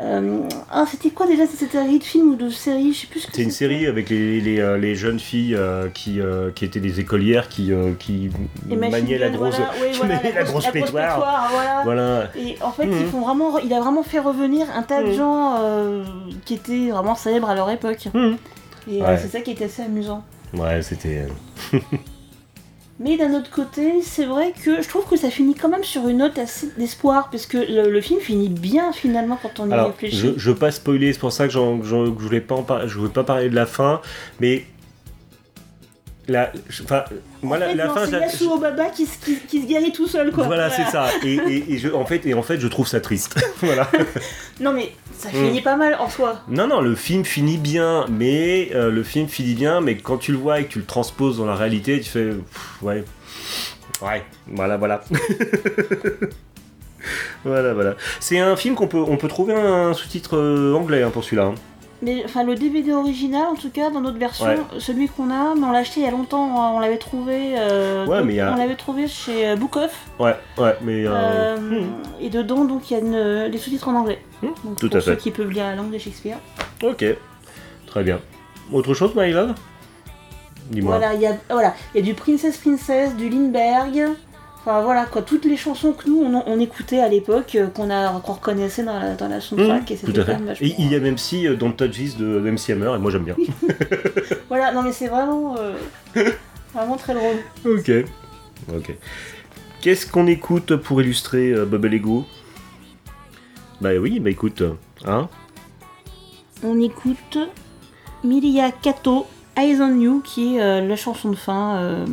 Euh, ah, c'était quoi déjà C'était un de film ou de série Je sais plus C'est une série avec les, les, euh, les jeunes filles euh, qui, euh, qui étaient des écolières qui, qui maniaient la grosse, voilà, oui, qui voilà, maniaient la grosse pétoire. pétoire, voilà. Voilà. Et en fait, ils font vraiment, il a vraiment fait revenir un tas de Mhm. gens qui étaient vraiment célèbres à leur époque. Mhm. Et Ouais. c'est ça qui était assez amusant. Ouais, c'était. Mais d'un autre côté, c'est vrai que je trouve que ça finit quand même sur une note assez d'espoir, parce que le, le film finit bien finalement quand on y Alors, réfléchit. je, je veux pas spoiler, c'est pour ça que, je voulais pas en par- je voulais pas parler de la fin, mais la, je- enfin, moi En la, fait, la non, fin, c'est Yasuo Baba qui, se- qui, qui se guérit tout seul, quoi. voilà, c'est ça. Et, et- et je, en fait, et en fait, je trouve ça triste. voilà. Non, mais ça Mm. finit pas mal en soi. Non, non, le film finit bien, mais euh, le film finit bien, mais quand tu le vois et que tu le transposes dans la réalité, tu fais, pff, ouais, ouais, voilà, voilà. voilà, voilà. C'est un film qu'on peut, on peut trouver un sous-titre euh, anglais hein, pour celui-là. hein. Mais enfin, le DVD original, en tout cas, dans notre version, Ouais. celui qu'on a, mais on l'a acheté il y a longtemps, on l'avait trouvé. euh, Ouais, mais a- On l'avait trouvé chez euh, Book Off. Ouais, ouais, mais. euh, Euh, hmm, Et dedans, donc, il y a une- des sous-titres en anglais. Hmm, Donc, tout pour à ceux fait. qui peuvent lire la langue de Shakespeare. Ok, très bien. Autre chose, My Love? Dis-moi. Voilà, il y a voilà, il y a du Princess Princess, du Lindbergh. Enfin voilà quoi, toutes les chansons que nous on, on écoutait à l'époque, euh, qu'on a qu'on reconnaissait dans la, dans la Hmm, soundtrack et c'était quand même. Et il y a même si euh, Don't Touch This de MC Hammer, et moi j'aime bien. Voilà, non mais c'est vraiment euh, vraiment très drôle. ok. Ok. Qu'est-ce qu'on écoute pour illustrer euh, Bubble Ego Bah oui, bah écoute, hein? On écoute Milia Kato, Eyes on You, qui est euh, la chanson de fin.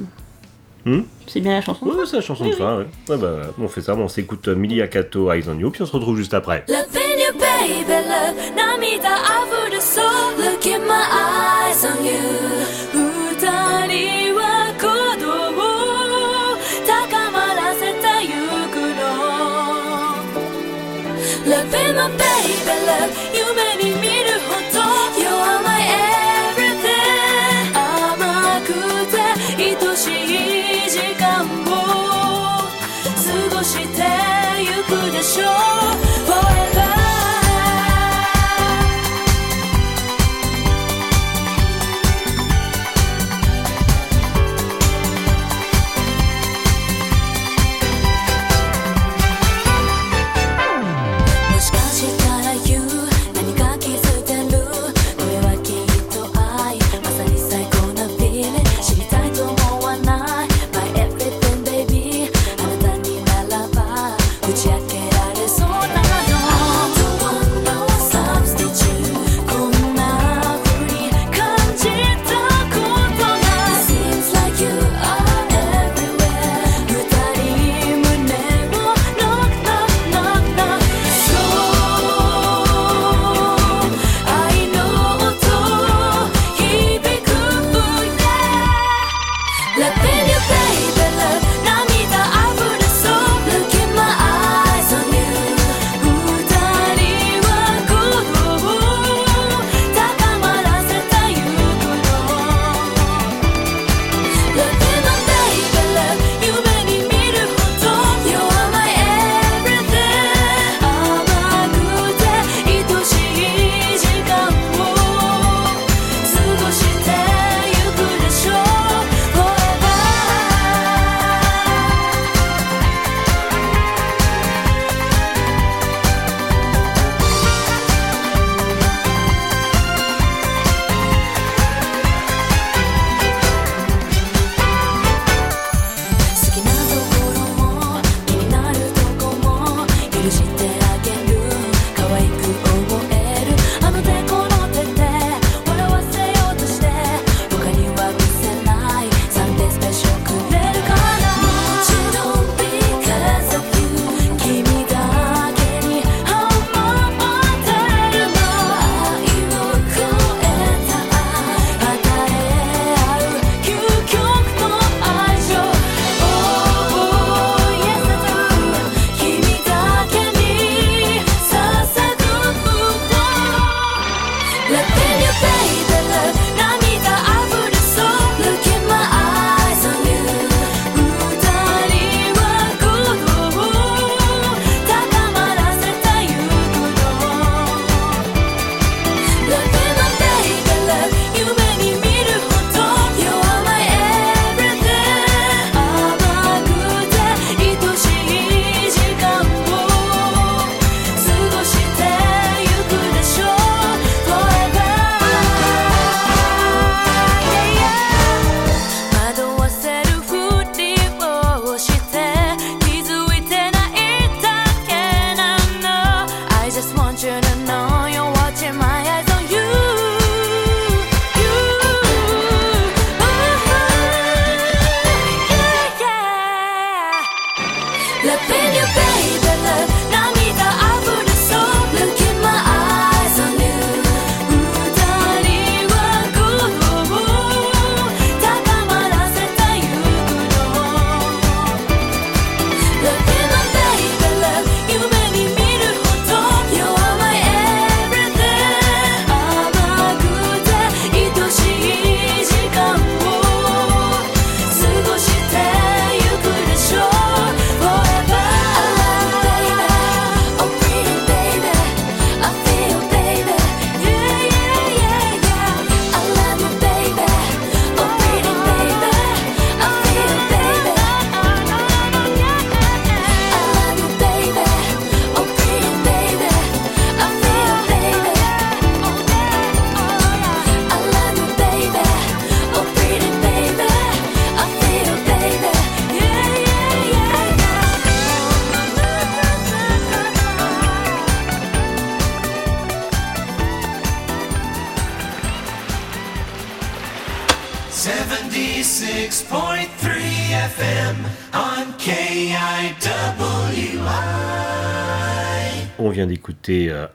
euh, Hmm c'est bien la chanson. de Ouais, c'est la chanson Oui, de fin, ouais. Ouais, bah, on fait ça, on s'écoute euh, Millie Akato, Eyes on You, puis on se retrouve juste après. Loving you, baby, love 涙溢る So look in my eyes on you 二人は鼓動を高まらせてゆくの Loving my baby, love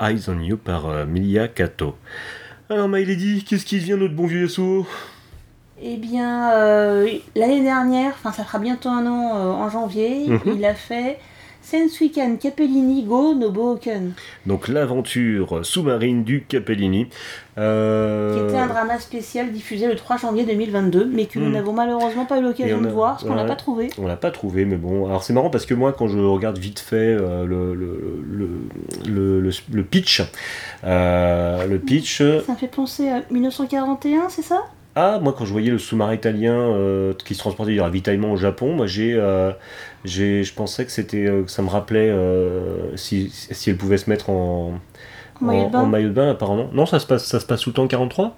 Eyes on You par euh, Milia Kato. Alors, My Lady, qu'est-ce qui devient notre bon vieux Yasuo Eh bien, euh, l'année dernière, enfin ça fera bientôt un an euh, en janvier, Mhm. il a fait Sensuikan Capellini Go no Boken, Donc, l'aventure sous-marine du Capellini. Euh, qui était un drama spécial diffusé le 3 janvier 2022, mais que nous Mhm. n'avons malheureusement pas eu l'occasion on de voir, parce qu'on l'a ouais. pas trouvé. On l'a pas trouvé, mais bon. Alors c'est marrant parce que moi, quand je regarde vite fait euh, le, le, le, le, le- le pitch, euh, le pitch. Ça me fait penser à 1941, c'est ça? Ah, moi, quand je voyais le sous-marin italien euh, qui se transportait du ravitaillement au Japon, moi, j'ai, euh, j'ai, je pensais que c'était, euh, que ça me rappelait euh, si, si elle pouvait se mettre en, En maillot de bain en maillot de bain, apparemment. Non, ça se passe, ça se passe tout le temps en 43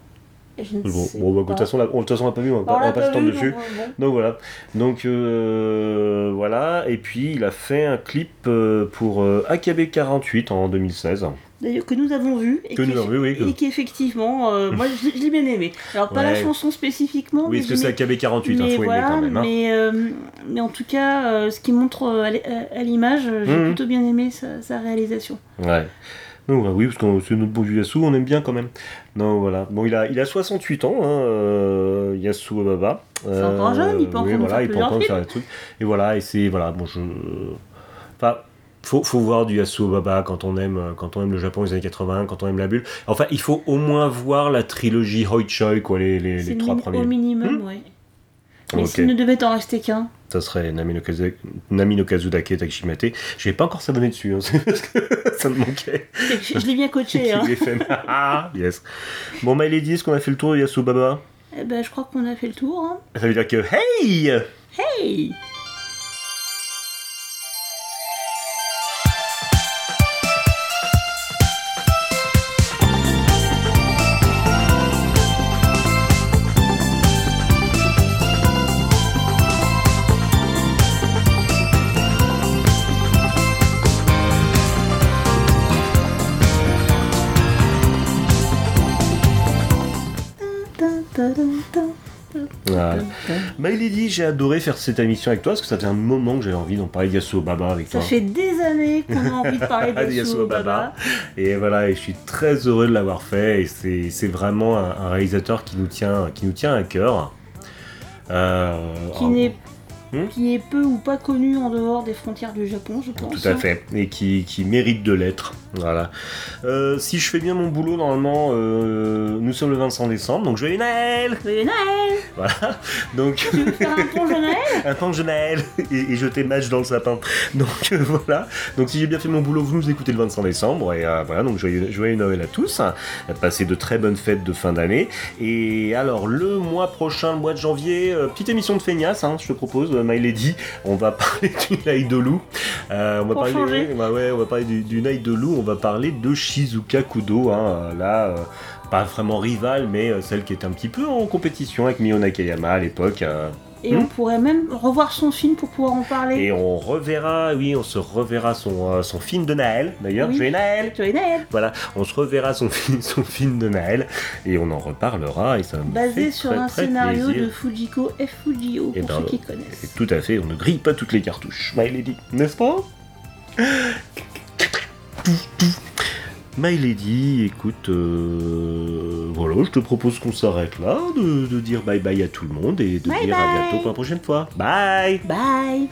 Et je ne Bon, sais bon, bah, de pas. toute façon, là- de toute façon, on l'a pas vu, on va pas, pas s'étendre vu, dessus. donc, voilà. Donc euh, voilà. Et puis il a fait un clip euh, pour euh, AKB 48 en 2016. D'ailleurs, que nous avons vu. Et Que qui- nous oui, que- Et qui effectivement, euh, moi je, l'ai- bien aimé. Alors pas la Ouais. chanson spécifiquement, Oui, mais parce que c'est aimé- AKB 48, il mais faut voilà, aimer quand même. hein. mais, euh, mais en tout cas, euh, ce qui montre euh, à l'image, euh, j'ai Mhm. plutôt bien aimé sa, sa réalisation. Ouais. Donc, bah oui, parce que c'est notre beau Yasu, on aime bien quand même. Non, voilà. Bon, il a, il a 68 ans, hein, euh, Yasuo Baba. C'est encore jeune, il peut encore voilà, faire il peut encore faire des trucs. Et voilà, et c'est voilà, bon, je, enfin, faut, faut voir du Yasuo Baba quand on aime, quand on aime le Japon des années 80, quand on aime la bulle. Enfin, il faut au moins voir la trilogie Hoi Choi, quoi, les, les, trois premiers. au minimum, Hmm. ouais. Mais Ok. s'il ne devait en rester qu'un, Ça serait Nami no, Kazu- Nami no Kazudake Takishimate. Je vais pas encore s'abonner dessus, hein, parce que ça me manquait. je, je l'ai bien coaché. Hein. Fait. Ah, yes. Bon, My Lady, est-ce qu'on a fait le tour de Yasuo Baba? Eh ben, je crois qu'on a fait le tour. hein. Ça veut dire que hey Hey My Lady, j'ai adoré faire cette émission avec toi parce que ça fait un moment que j'avais envie d'en parler de Yasuo Baba avec Ça toi. fait des années qu'on a envie de parler de Yasuo Baba. Et voilà, et je suis très heureux de l'avoir fait. Et c'est vraiment un, un réalisateur qui nous tient, qui nous tient à cœur. Euh, qui n'est Hmm qui est peu ou pas connu en dehors des frontières du Japon, je pense. Tout à fait, et qui, qui mérite de l'être. Voilà. Euh, si je fais bien mon boulot, normalement, euh, nous sommes le 25 décembre, donc joyeux Noël Joyeux Noël Voilà. Donc, Tu veux faire un ponge de Noël un de Noël et, et jeter match dans le sapin. Donc euh, voilà. Donc si j'ai bien fait mon boulot, vous nous écoutez le 25 décembre et voilà. Donc joyeux, joyeux Noël à tous. Passez de très bonnes fêtes de fin d'année. Et alors le mois prochain, le mois de janvier, petite émission de feignasse, hein, je te propose, My Lady. On va parler du Night de loup. Euh, on va parler, changer. ouais, ouais, on va parler du, du Night de loup. On va parler de Shizuka Kudo. Hein, là. euh, pas vraiment rivale, mais euh, celle qui est un petit peu en compétition avec Mio Nakayama à l'époque. euh, Et Hmm. on pourrait même revoir son film pour pouvoir en parler. et on reverra, oui, on se reverra son, euh, son film de Naël, d'ailleurs, Oui. Joyeux Naël Joyeux Noël Voilà, on se reverra son, film- son film de Naël, et on en reparlera, et ça Basé sur très, un très scénario plaisir. de Fujiko F. Fujio, Eh pour ben, ceux qui connaissent. tout à fait, on ne grille pas toutes les cartouches, My Lady, n'est-ce pas? My Lady, écoute, euh, voilà, je te propose qu'on s'arrête là, de, de dire bye bye à tout le monde et de Bye dire à bientôt pour la prochaine fois. Bye. Bye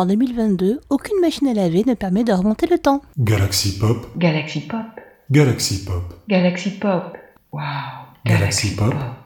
qu'en 2022, aucune machine à laver ne permet de remonter le temps. Galaxy Pop, Galaxy Pop. Galaxy Pop, Galaxy Pop. Wow. Galaxy Pop. Pop.